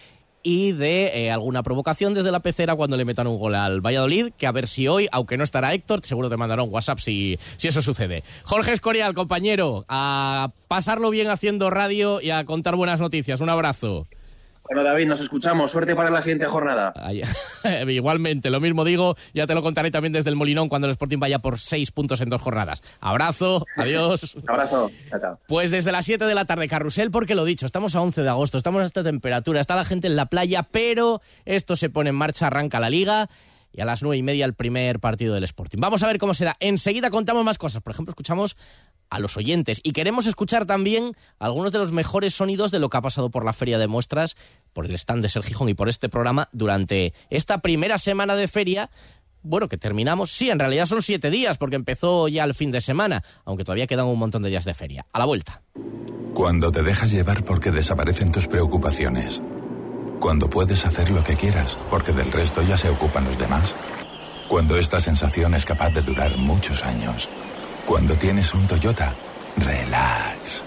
y de eh, alguna provocación desde la pecera cuando le metan un gol al Valladolid, que a ver si hoy, aunque no estará Héctor, seguro te mandará un WhatsApp si, si eso sucede. Jorge Escorial, compañero, a pasarlo bien haciendo radio y a contar buenas noticias. Un abrazo. Bueno, David, nos escuchamos. Suerte para la siguiente jornada. Ay, igualmente, lo mismo digo, ya te lo contaré también desde el Molinón cuando el Sporting vaya por seis puntos en dos jornadas. Abrazo, adiós. Abrazo, chao, chao. Pues desde las 7 de la tarde, carrusel, porque lo dicho, estamos a 11 de agosto, estamos a esta temperatura, está la gente en la playa, pero esto se pone en marcha, arranca la liga y a las nueve y media el primer partido del Sporting. Vamos a ver cómo se da. Enseguida contamos más cosas. Por ejemplo, escuchamos a los oyentes y queremos escuchar también algunos de los mejores sonidos de lo que ha pasado por la feria de muestras, por el stand de Ser Gijón y por este programa durante esta primera semana de feria. Bueno, que terminamos, sí, en realidad son siete días, porque empezó ya el fin de semana, aunque todavía quedan un montón de días de feria. A la vuelta. Cuando te dejas llevar porque desaparecen tus preocupaciones. Cuando puedes hacer lo que quieras, porque del resto ya se ocupan los demás. Cuando esta sensación es capaz de durar muchos años. Cuando tienes un Toyota, relax.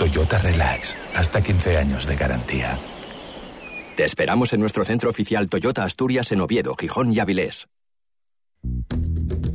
Toyota Relax, hasta 15 años de garantía. Te esperamos en nuestro centro oficial Toyota Asturias en Oviedo, Gijón y Avilés.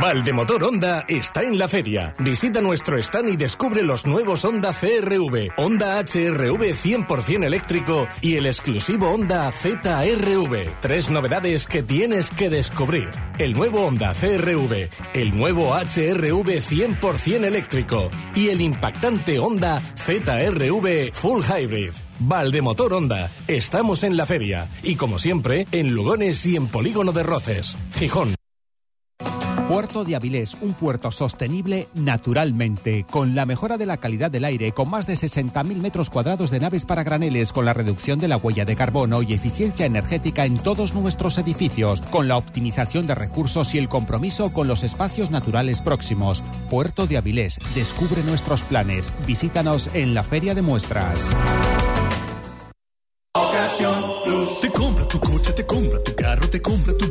Valdemotor Honda está en la feria. Visita nuestro stand y descubre los nuevos Honda CRV, Honda HRV 100% eléctrico y el exclusivo Honda ZRV. Tres novedades que tienes que descubrir. El nuevo Honda CRV, el nuevo HRV 100% eléctrico y el impactante Honda ZRV Full Hybrid. Valdemotor Honda. Estamos en la feria y como siempre en Lugones y en Polígono de Roces, Gijón. Puerto de Avilés, un puerto sostenible naturalmente, con la mejora de la calidad del aire, con más de 60.000 metros cuadrados de naves para graneles, con la reducción de la huella de carbono y eficiencia energética en todos nuestros edificios, con la optimización de recursos y el compromiso con los espacios naturales próximos. Puerto de Avilés, descubre nuestros planes. Visítanos en la Feria de Muestras. Te compra tu coche, te compra tu carro, te compra tu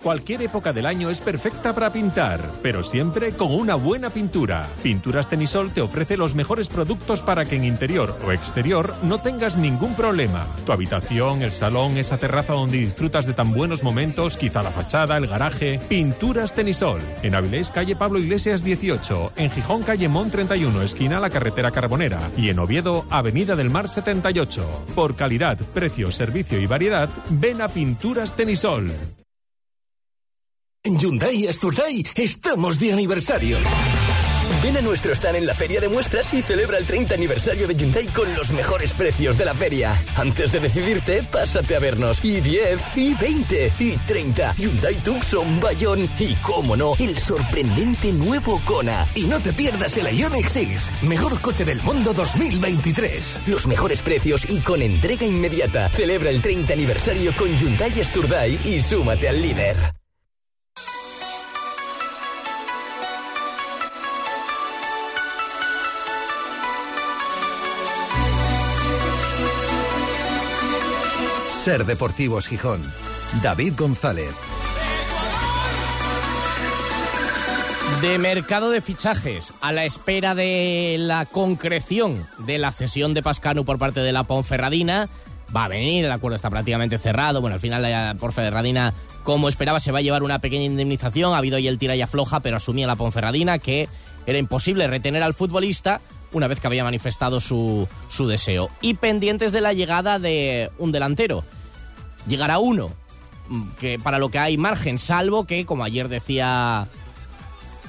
Cualquier época del año es perfecta para pintar, pero siempre con una buena pintura. Pinturas Tenisol te ofrece los mejores productos para que en interior o exterior no tengas ningún problema. Tu habitación, el salón, esa terraza donde disfrutas de tan buenos momentos, quizá la fachada, el garaje. Pinturas Tenisol. En Avilés, calle Pablo Iglesias 18. En Gijón, calle Mon 31, esquina la carretera Carbonera. Y en Oviedo, avenida del Mar 78. Por calidad, precio, servicio y variedad, ven a Pinturas Tenisol. En Hyundai Asturday estamos de aniversario. Ven a nuestro stand en la feria de muestras y celebra el 30 aniversario de Hyundai con los mejores precios de la feria. Antes de decidirte, pásate a vernos. Y 10, y 20, y 30. Hyundai Tucson, Bayón y, cómo no, el sorprendente nuevo Kona. Y no te pierdas el Ioniq 6, mejor coche del mundo 2023. Los mejores precios y con entrega inmediata. Celebra el 30 aniversario con Hyundai Asturday y súmate al líder. Deportivos Gijón. David González. De mercado de fichajes a la espera de la concreción de la cesión de Pascanu por parte de la Ponferradina. Va a venir, el acuerdo está prácticamente cerrado. Bueno, al final la Ponferradina, como esperaba, se va a llevar una pequeña indemnización. Ha habido ahí el tira y afloja, pero asumía la Ponferradina que era imposible retener al futbolista una vez que había manifestado su, su deseo. Y pendientes de la llegada de un delantero. Llegará uno, que para lo que hay margen, salvo que, como ayer decía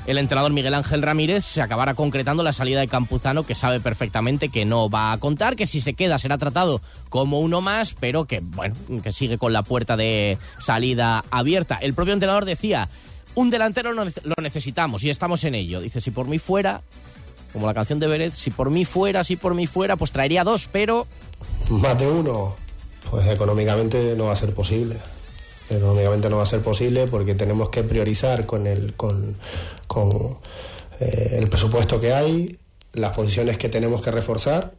el entrenador Miguel Ángel Ramírez se acabara concretando la salida de Campuzano, que sabe perfectamente que no va a contar, que si se queda será tratado como uno más, pero que, bueno, que sigue con la puerta de salida abierta. El propio entrenador decía, un delantero lo necesitamos y estamos en ello. Dice, si por mí fuera, como la canción de Beret, si por mí fuera, si por mí fuera, pues traería dos, pero... Más de uno, pues económicamente no va a ser posible. Económicamente no va a ser posible porque tenemos que priorizar con el, con, con, eh, el presupuesto que hay, las posiciones que tenemos que reforzar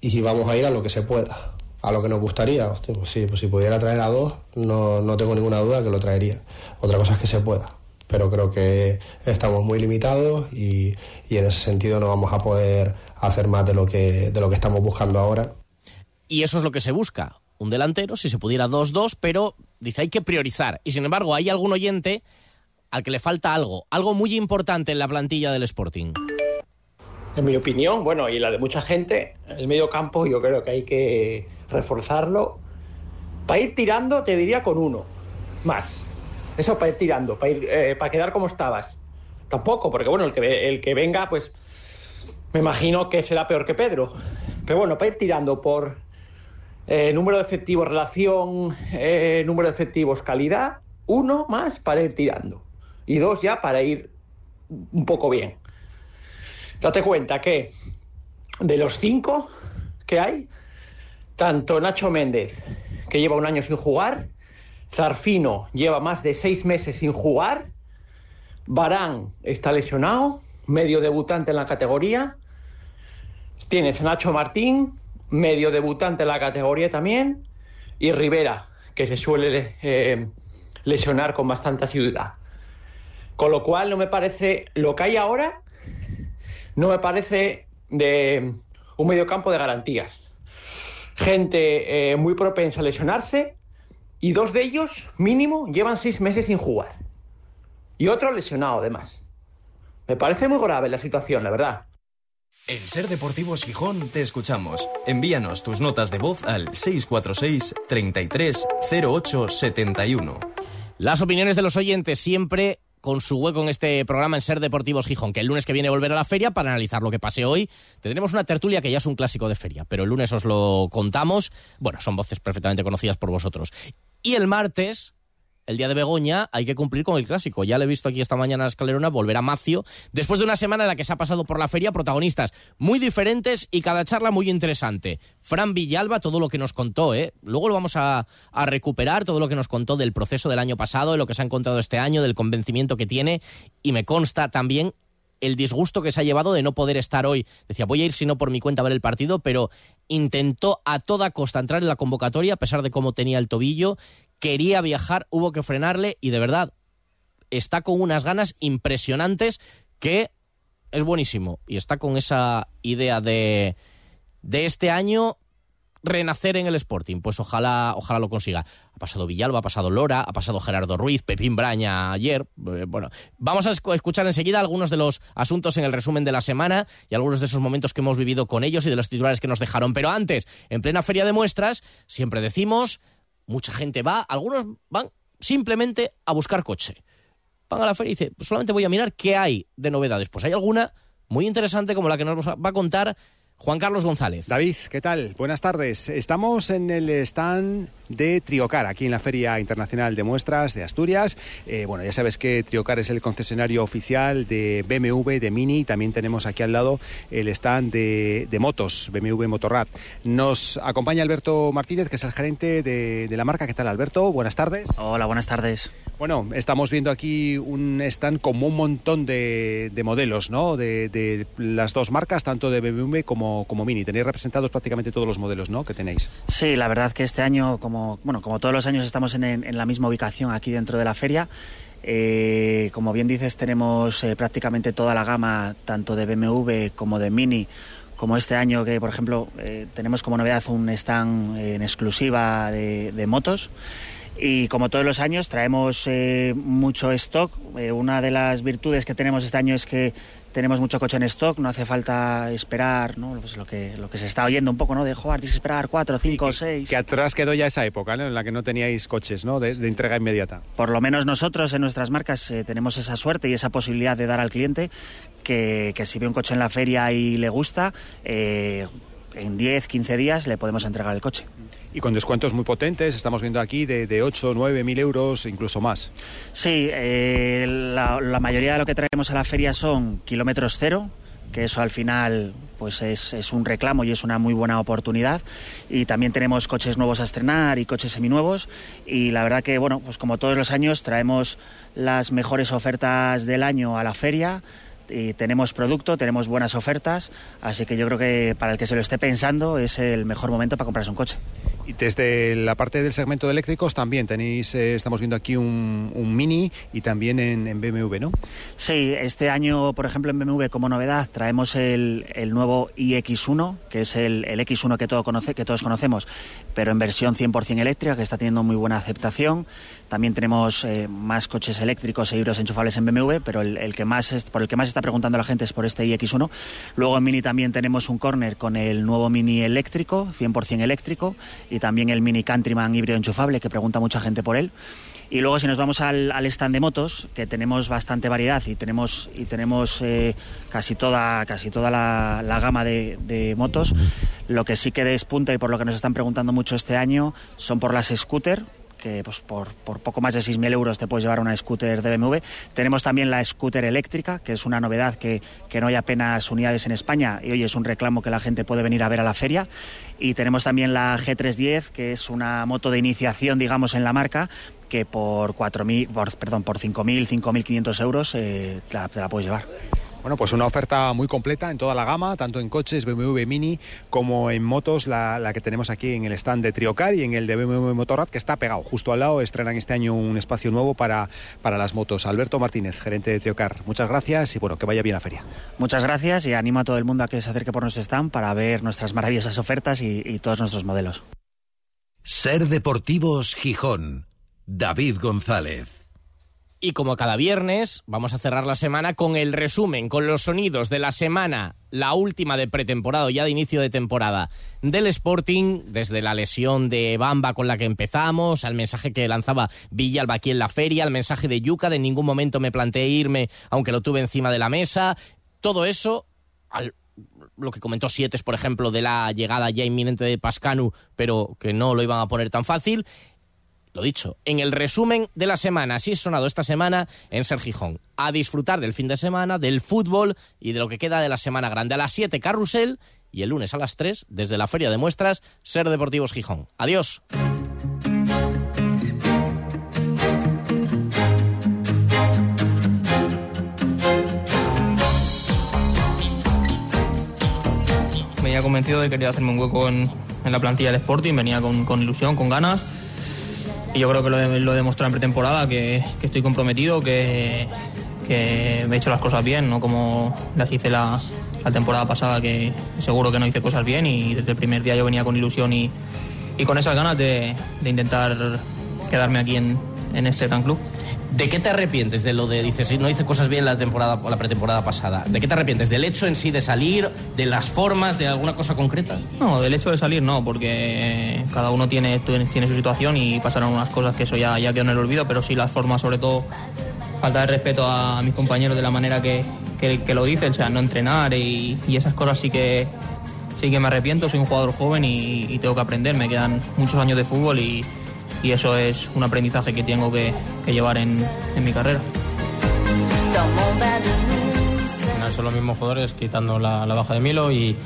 y vamos a ir a lo que se pueda, a lo que nos gustaría. Hostia, pues sí, pues si pudiera traer a dos, no, no tengo ninguna duda que lo traería. Otra cosa es que se pueda pero creo que estamos muy limitados y, y, en ese sentido no vamos a poder hacer más de lo que, de lo que estamos buscando ahora. Y eso es lo que se busca, un delantero, si se pudiera 2-2, pero dice hay que priorizar. Y sin embargo, hay algún oyente al que le falta algo, algo muy importante en la plantilla del Sporting. En mi opinión, bueno, y la de mucha gente, el medio campo yo creo que hay que reforzarlo. Para ir tirando, te diría con uno, más. Eso para ir tirando, para, ir, eh, para quedar como estabas. Tampoco, porque bueno, el que, el que venga, pues me imagino que será peor que Pedro. Pero bueno, para ir tirando por eh, número de efectivos, relación, eh, número de efectivos, calidad, uno más para ir tirando. Y dos ya para ir un poco bien. Date cuenta que de los cinco que hay, tanto Nacho Méndez, que lleva un año sin jugar, Zarfino lleva más de seis meses sin jugar. Barán está lesionado, medio debutante en la categoría. Tienes a Nacho Martín, medio debutante en la categoría también. Y Rivera, que se suele eh, lesionar con bastante asiduidad. Con lo cual no me parece, lo que hay ahora, no me parece de un mediocampo de garantías. Gente eh, muy propensa a lesionarse y dos de ellos, mínimo, llevan seis meses sin jugar. Y otro lesionado, además. Me parece muy grave la situación, la verdad. En Ser Deportivos Gijón te escuchamos. Envíanos tus notas de voz al 646 33 08 71. Las opiniones de los oyentes siempre con su hueco en este programa en Ser Deportivos Gijón, que el lunes que viene volver a la feria para analizar lo que pase hoy. Tendremos una tertulia que ya es un clásico de feria, pero el lunes os lo contamos. Bueno, son voces perfectamente conocidas por vosotros. Y el martes, el día de Begoña, hay que cumplir con el clásico. Ya le he visto aquí esta mañana a Escalerona volver a Macio, después de una semana en la que se ha pasado por la feria, protagonistas muy diferentes y cada charla muy interesante. Fran Villalba, todo lo que nos contó, ¿eh? Luego lo vamos a, a recuperar, todo lo que nos contó del proceso del año pasado, de lo que se ha encontrado este año, del convencimiento que tiene, y me consta también el disgusto que se ha llevado de no poder estar hoy. Decía, voy a ir si no por mi cuenta a ver el partido, pero intentó a toda costa entrar en la convocatoria a pesar de cómo tenía el tobillo, quería viajar, hubo que frenarle y de verdad está con unas ganas impresionantes que es buenísimo y está con esa idea de, de este año renacer en el Sporting. Pues ojalá, ojalá lo consiga. Ha pasado Villalba, ha pasado Lora, ha pasado Gerardo Ruiz, Pepín Braña ayer. Eh, bueno, vamos a escuchar enseguida algunos de los asuntos en el resumen de la semana y algunos de esos momentos que hemos vivido con ellos y de los titulares que nos dejaron. Pero antes, en plena feria de muestras, siempre decimos, mucha gente va, algunos van simplemente a buscar coche. Van a la feria y dicen, solamente voy a mirar qué hay de novedades. Pues hay alguna muy interesante como la que nos va a contar Juan Carlos González. David, ¿qué tal? Buenas tardes. Estamos en el stand de Triocar, aquí en la Feria Internacional de Muestras de Asturias. Eh, bueno, ya sabes que Triocar es el concesionario oficial de BMW, de Mini. También tenemos aquí al lado el stand de, motos, BMW Motorrad. Nos acompaña Alberto Martínez, que es el gerente de, la marca. ¿Qué tal, Alberto? Buenas tardes. Hola, buenas tardes. Bueno, estamos viendo aquí un stand con un montón de, modelos, ¿no? De, las dos marcas, tanto de BMW como como, Mini. Tenéis representados prácticamente todos los modelos ¿no? que tenéis. Sí, la verdad que este año, como, bueno, como todos los años, estamos en, la misma ubicación aquí dentro de la feria. Eh, como bien dices, tenemos eh, prácticamente toda la gama, tanto de BMW como de Mini, como este año que, por ejemplo, eh, tenemos como novedad un stand en exclusiva de, motos. Y como todos los años traemos eh, mucho stock. Eh, una de las virtudes que tenemos este año es que tenemos mucho coche en stock, no hace falta esperar, ¿no? Pues lo que lo que se está oyendo un poco, ¿no? De jugar, tienes que esperar cuatro, cinco, seis. Que atrás quedó ya esa época, ¿no? En la que no teníais coches, ¿no? De, de entrega inmediata. Por lo menos nosotros en nuestras marcas eh, tenemos esa suerte y esa posibilidad de dar al cliente que, que si ve un coche en la feria y le gusta, eh, en 10, 15 días le podemos entregar el coche. Y con descuentos muy potentes, estamos viendo aquí de, de 8, 9 mil euros, incluso más. Sí, eh, la, la mayoría de lo que traemos a la feria son kilómetros cero, que eso al final pues es, es, un reclamo y es una muy buena oportunidad. Y también tenemos coches nuevos a estrenar y coches seminuevos. Y la verdad que bueno pues como todos los años traemos las mejores ofertas del año a la feria y tenemos producto, tenemos buenas ofertas, así que yo creo que para el que se lo esté pensando es el mejor momento para comprarse un coche. Y desde la parte del segmento de eléctricos también tenéis, eh, estamos viendo aquí un, un, Mini y también en, en, BMW, ¿no? Sí, este año, por ejemplo, en BMW como novedad traemos el, el nuevo iX1, que es el, el X1 que, todo conoce, que todos conocemos, pero en versión 100% eléctrica, que está teniendo muy buena aceptación. También tenemos eh, más coches eléctricos e híbridos enchufables en BMW, pero el, el, que más por el que más está preguntando la gente por este iX1. Luego en Mini también tenemos un corner con el nuevo Mini eléctrico, 100% eléctrico, y también el Mini Countryman híbrido enchufable, que pregunta mucha gente por él. Y luego si nos vamos al, stand de motos, que tenemos bastante variedad y tenemos, y tenemos eh, casi toda, casi toda la, la gama de, de, motos, lo que sí que despunta y por lo que nos están preguntando mucho este año son por las scooter, que pues, por, por, poco más de 6.000 euros te puedes llevar una scooter de BMW. Tenemos también la scooter eléctrica, que es una novedad que, que no hay apenas unidades en España y hoy es un reclamo que la gente puede venir a ver a la feria. Y tenemos también la G310, que es una moto de iniciación, digamos, en la marca, que por 4.000, por, perdón, por 5.000, 5.500 euros eh, te, la, te la puedes llevar. Bueno, pues una oferta muy completa en toda la gama, tanto en coches BMW Mini como en motos, la, la, que tenemos aquí en el stand de Triocar y en el de BMW Motorrad, que está pegado. Justo al lado estrenan este año un espacio nuevo para, para las motos. Alberto Martínez, gerente de Triocar, muchas gracias y bueno, que vaya bien la feria. Muchas gracias y animo a todo el mundo a que se acerque por nuestro stand para ver nuestras maravillosas ofertas y, y todos nuestros modelos. Ser Deportivos Gijón. David González. Y como cada viernes, vamos a cerrar la semana con el resumen, con los sonidos de la semana, la última de pretemporada, ya de inicio de temporada, del Sporting, desde la lesión de Bamba con la que empezamos, al mensaje que lanzaba Villalba aquí en la feria, al mensaje de Yuca, de en ningún momento me planteé irme, aunque lo tuve encima de la mesa. Todo eso, al, lo que comentó Sietes, por ejemplo, de la llegada ya inminente de Pascanu, pero que no lo iban a poner tan fácil lo dicho, en el resumen de la semana, así sonado esta semana en Ser Gijón. A disfrutar del fin de semana, del fútbol y de lo que queda de la semana grande. A las 7, Carrusel y el lunes a las 3, desde la Feria de Muestras, Ser Deportivos Gijón. Adiós. Venía convencido de que quería hacerme un hueco en, la plantilla del Sporting, venía con ilusión, con ganas y yo creo que lo, he, lo en pretemporada, que, que estoy comprometido, que, que, he hecho las cosas bien, no como las hice la, la, temporada pasada, que seguro que no hice cosas bien y desde el primer día yo venía con ilusión y, y con esas ganas de, de intentar quedarme aquí en, en este gran club. ¿De qué te arrepientes de lo de, dices, no hice cosas bien la temporada la pretemporada pasada? ¿De qué te arrepientes? ¿Del hecho en sí de salir? ¿De las formas? ¿De alguna cosa concreta? No, del hecho de salir no, porque cada uno tiene, tiene su situación y pasaron unas cosas que eso ya, ya quedó en el olvido, pero sí las formas, sobre todo, falta de respeto a, mis compañeros de la manera que, que, lo dicen, o sea, no entrenar y, y, esas cosas sí que, sí que me arrepiento, soy un jugador joven y, y tengo que aprender, me quedan muchos años de fútbol y y eso es un aprendizaje que tengo que, llevar en, mi carrera. Son los mismos jugadores quitando la, baja de Milo y,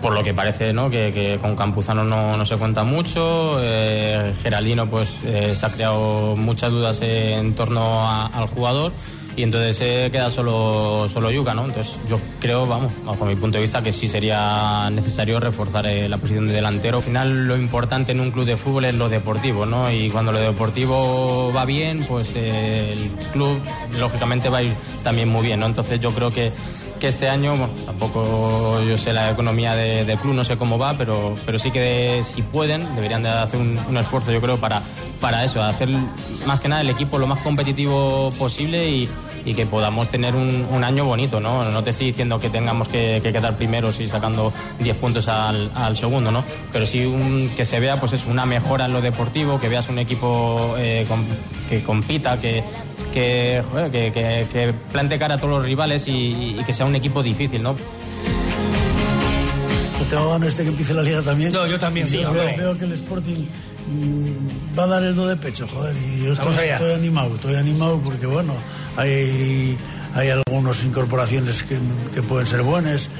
por lo que parece ¿no? que, con Campuzano no, no, se cuenta mucho. Eh, Geraldino pues eh, se ha creado muchas dudas en torno al jugador y entonces eh, queda solo, solo Yuca, ¿no? Entonces yo creo, vamos, bajo mi punto de vista, que sí sería necesario reforzar eh, la posición de delantero. Al final lo importante en un club de fútbol es lo deportivo, ¿no? Y cuando lo deportivo va bien, pues eh, el club lógicamente va a ir también muy bien, ¿no? Entonces yo creo que que este año, bueno, tampoco yo sé la economía de- del club, no sé cómo va, pero, pero sí que si pueden, deberían de hacer un, esfuerzo, yo creo, para, para eso, hacer más que nada el equipo lo más competitivo posible y, que podamos tener un, año bonito, ¿no? No te estoy diciendo que tengamos que, que quedar primeros y sacando 10 puntos al, al segundo, ¿no? Pero sí que se vea, pues es una mejora en lo deportivo, que veas un equipo eh, que compita, que- que plante cara a todos los rivales y, y que sea un equipo difícil, ¿no? Yo tengo ganas de que empiece la liga también. No, yo también, Sí, sí, veo, que el Sporting mm, va a dar el do de pecho, joder. Y yo estoy, animado, estoy animado porque, bueno, hay, hay algunas incorporaciones que, que pueden ser buenas.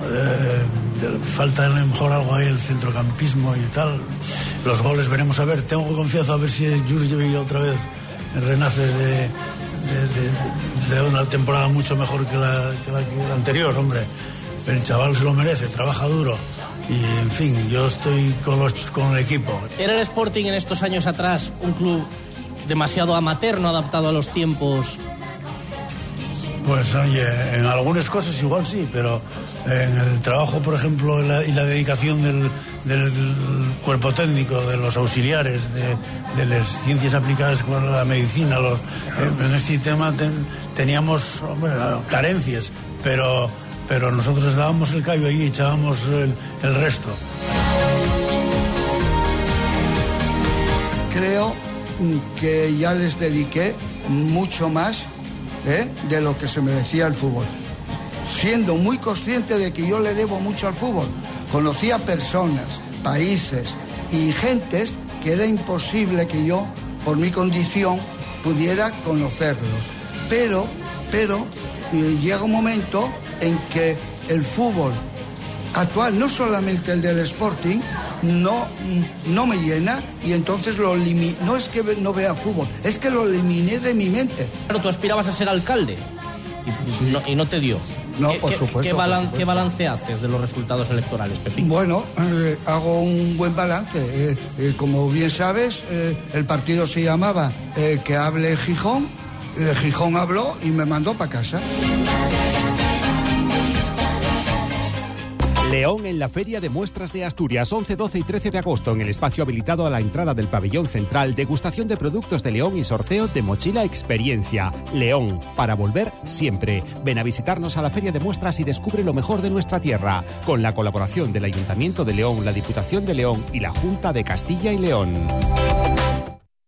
Eh, falta a lo mejor algo ahí el centrocampismo y tal. Los goles veremos a ver. Tengo confianza a ver si Jurjevic otra vez renace de, de- de- de una temporada mucho mejor que la, que la- que la anterior, hombre. El chaval se lo merece, trabaja duro. Y en fin, yo estoy con, los, con el equipo. ¿Era el Sporting en estos años atrás un club demasiado amateur, no adaptado a los tiempos? Pues oye, en algunas cosas igual sí, pero en el trabajo, por ejemplo, la- y la dedicación del, del cuerpo técnico, de los auxiliares, de, las ciencias aplicadas con la medicina, eh, en este tema ten- teníamos carencias, pero, pero nosotros dábamos el callo ahí y echábamos el, resto. creo que ya les dediqué mucho más ¿eh? de lo que se merecía el fútbol. Siendo muy consciente de que yo le debo mucho al fútbol. Conocía personas, países y gentes que era imposible que yo, por mi condición, pudiera conocerlos. Pero, pero, eh, llega un momento en que el fútbol actual, no solamente el del Sporting, no, no me llena y entonces lo No es que no vea fútbol, es que lo eliminé de mi mente. Claro, tú aspirabas a ser alcalde y, no, y no te dio. No, ¿Qué, por qué- supuesto, ¿qué, por balan- supuesto. qué balance haces de los resultados electorales, Pepín? Bueno, eh, hago un buen balance. Eh, eh, como bien sabes, el partido se llamaba Que hable Gijón. Gijón habló y me mandó para casa. León en la Feria de Muestras de Asturias, 11, 12 y 13 de agosto, en el espacio habilitado a la entrada del pabellón central, degustación de productos de León y sorteo de mochila experiencia. León, para volver siempre. Ven a visitarnos a la Feria de Muestras y descubre lo mejor de nuestra tierra, con la colaboración del Ayuntamiento de León, la Diputación de León y la Junta de Castilla y León.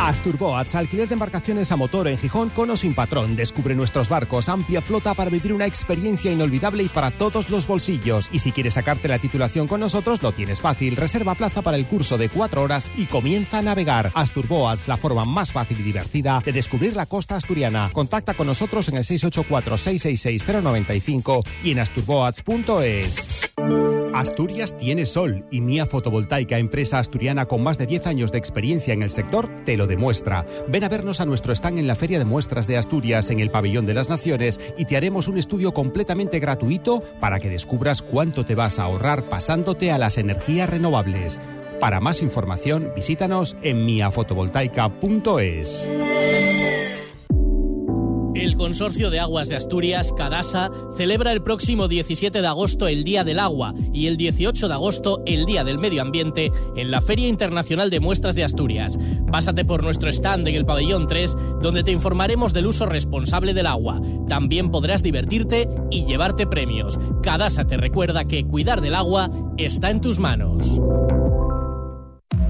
Asturboats, alquiler de embarcaciones a motor en Gijón con o sin patrón. Descubre nuestros barcos, amplia flota para vivir una experiencia inolvidable y para todos los bolsillos. Y si quieres sacarte la titulación con nosotros, lo tienes fácil. Reserva plaza para el curso de cuatro horas y comienza a navegar. Asturboats, la forma más fácil y divertida de descubrir la costa asturiana. Contacta con nosotros en el 684-666-095 y en asturboats.es. Asturias tiene sol y Mía Fotovoltaica, empresa asturiana con más de 10 años de experiencia en el sector, te lo demuestra. Ven a vernos a nuestro stand en la Feria de Muestras de Asturias en el Pabellón de las Naciones y te haremos un estudio completamente gratuito para que descubras cuánto te vas a ahorrar pasándote a las energías renovables. Para más información, visítanos en miafotovoltaica.es. El Consorcio de Aguas de Asturias, Cadasa, celebra el próximo 17 de agosto el Día del Agua y el 18 de agosto el Día del Medio Ambiente en la Feria Internacional de Muestras de Asturias. Pásate por nuestro stand en el pabellón 3, donde te informaremos del uso responsable del agua. También podrás divertirte y llevarte premios. Cadasa te recuerda que cuidar del agua está en tus manos.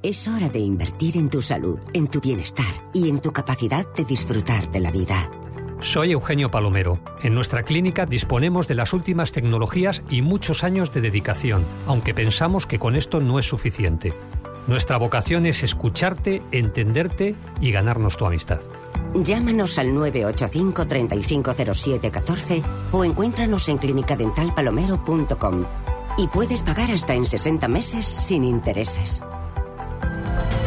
Es hora de invertir en tu salud, en tu bienestar y en tu capacidad de disfrutar de la vida. Soy Eugenio Palomero. En nuestra clínica disponemos de las últimas tecnologías y muchos años de dedicación, aunque pensamos que con esto no es suficiente. Nuestra vocación es escucharte, entenderte y ganarnos tu amistad. Llámanos al 985 350714 o encuéntranos en clinicadentalpalomero.com y puedes pagar hasta en 60 meses sin intereses. Thank you.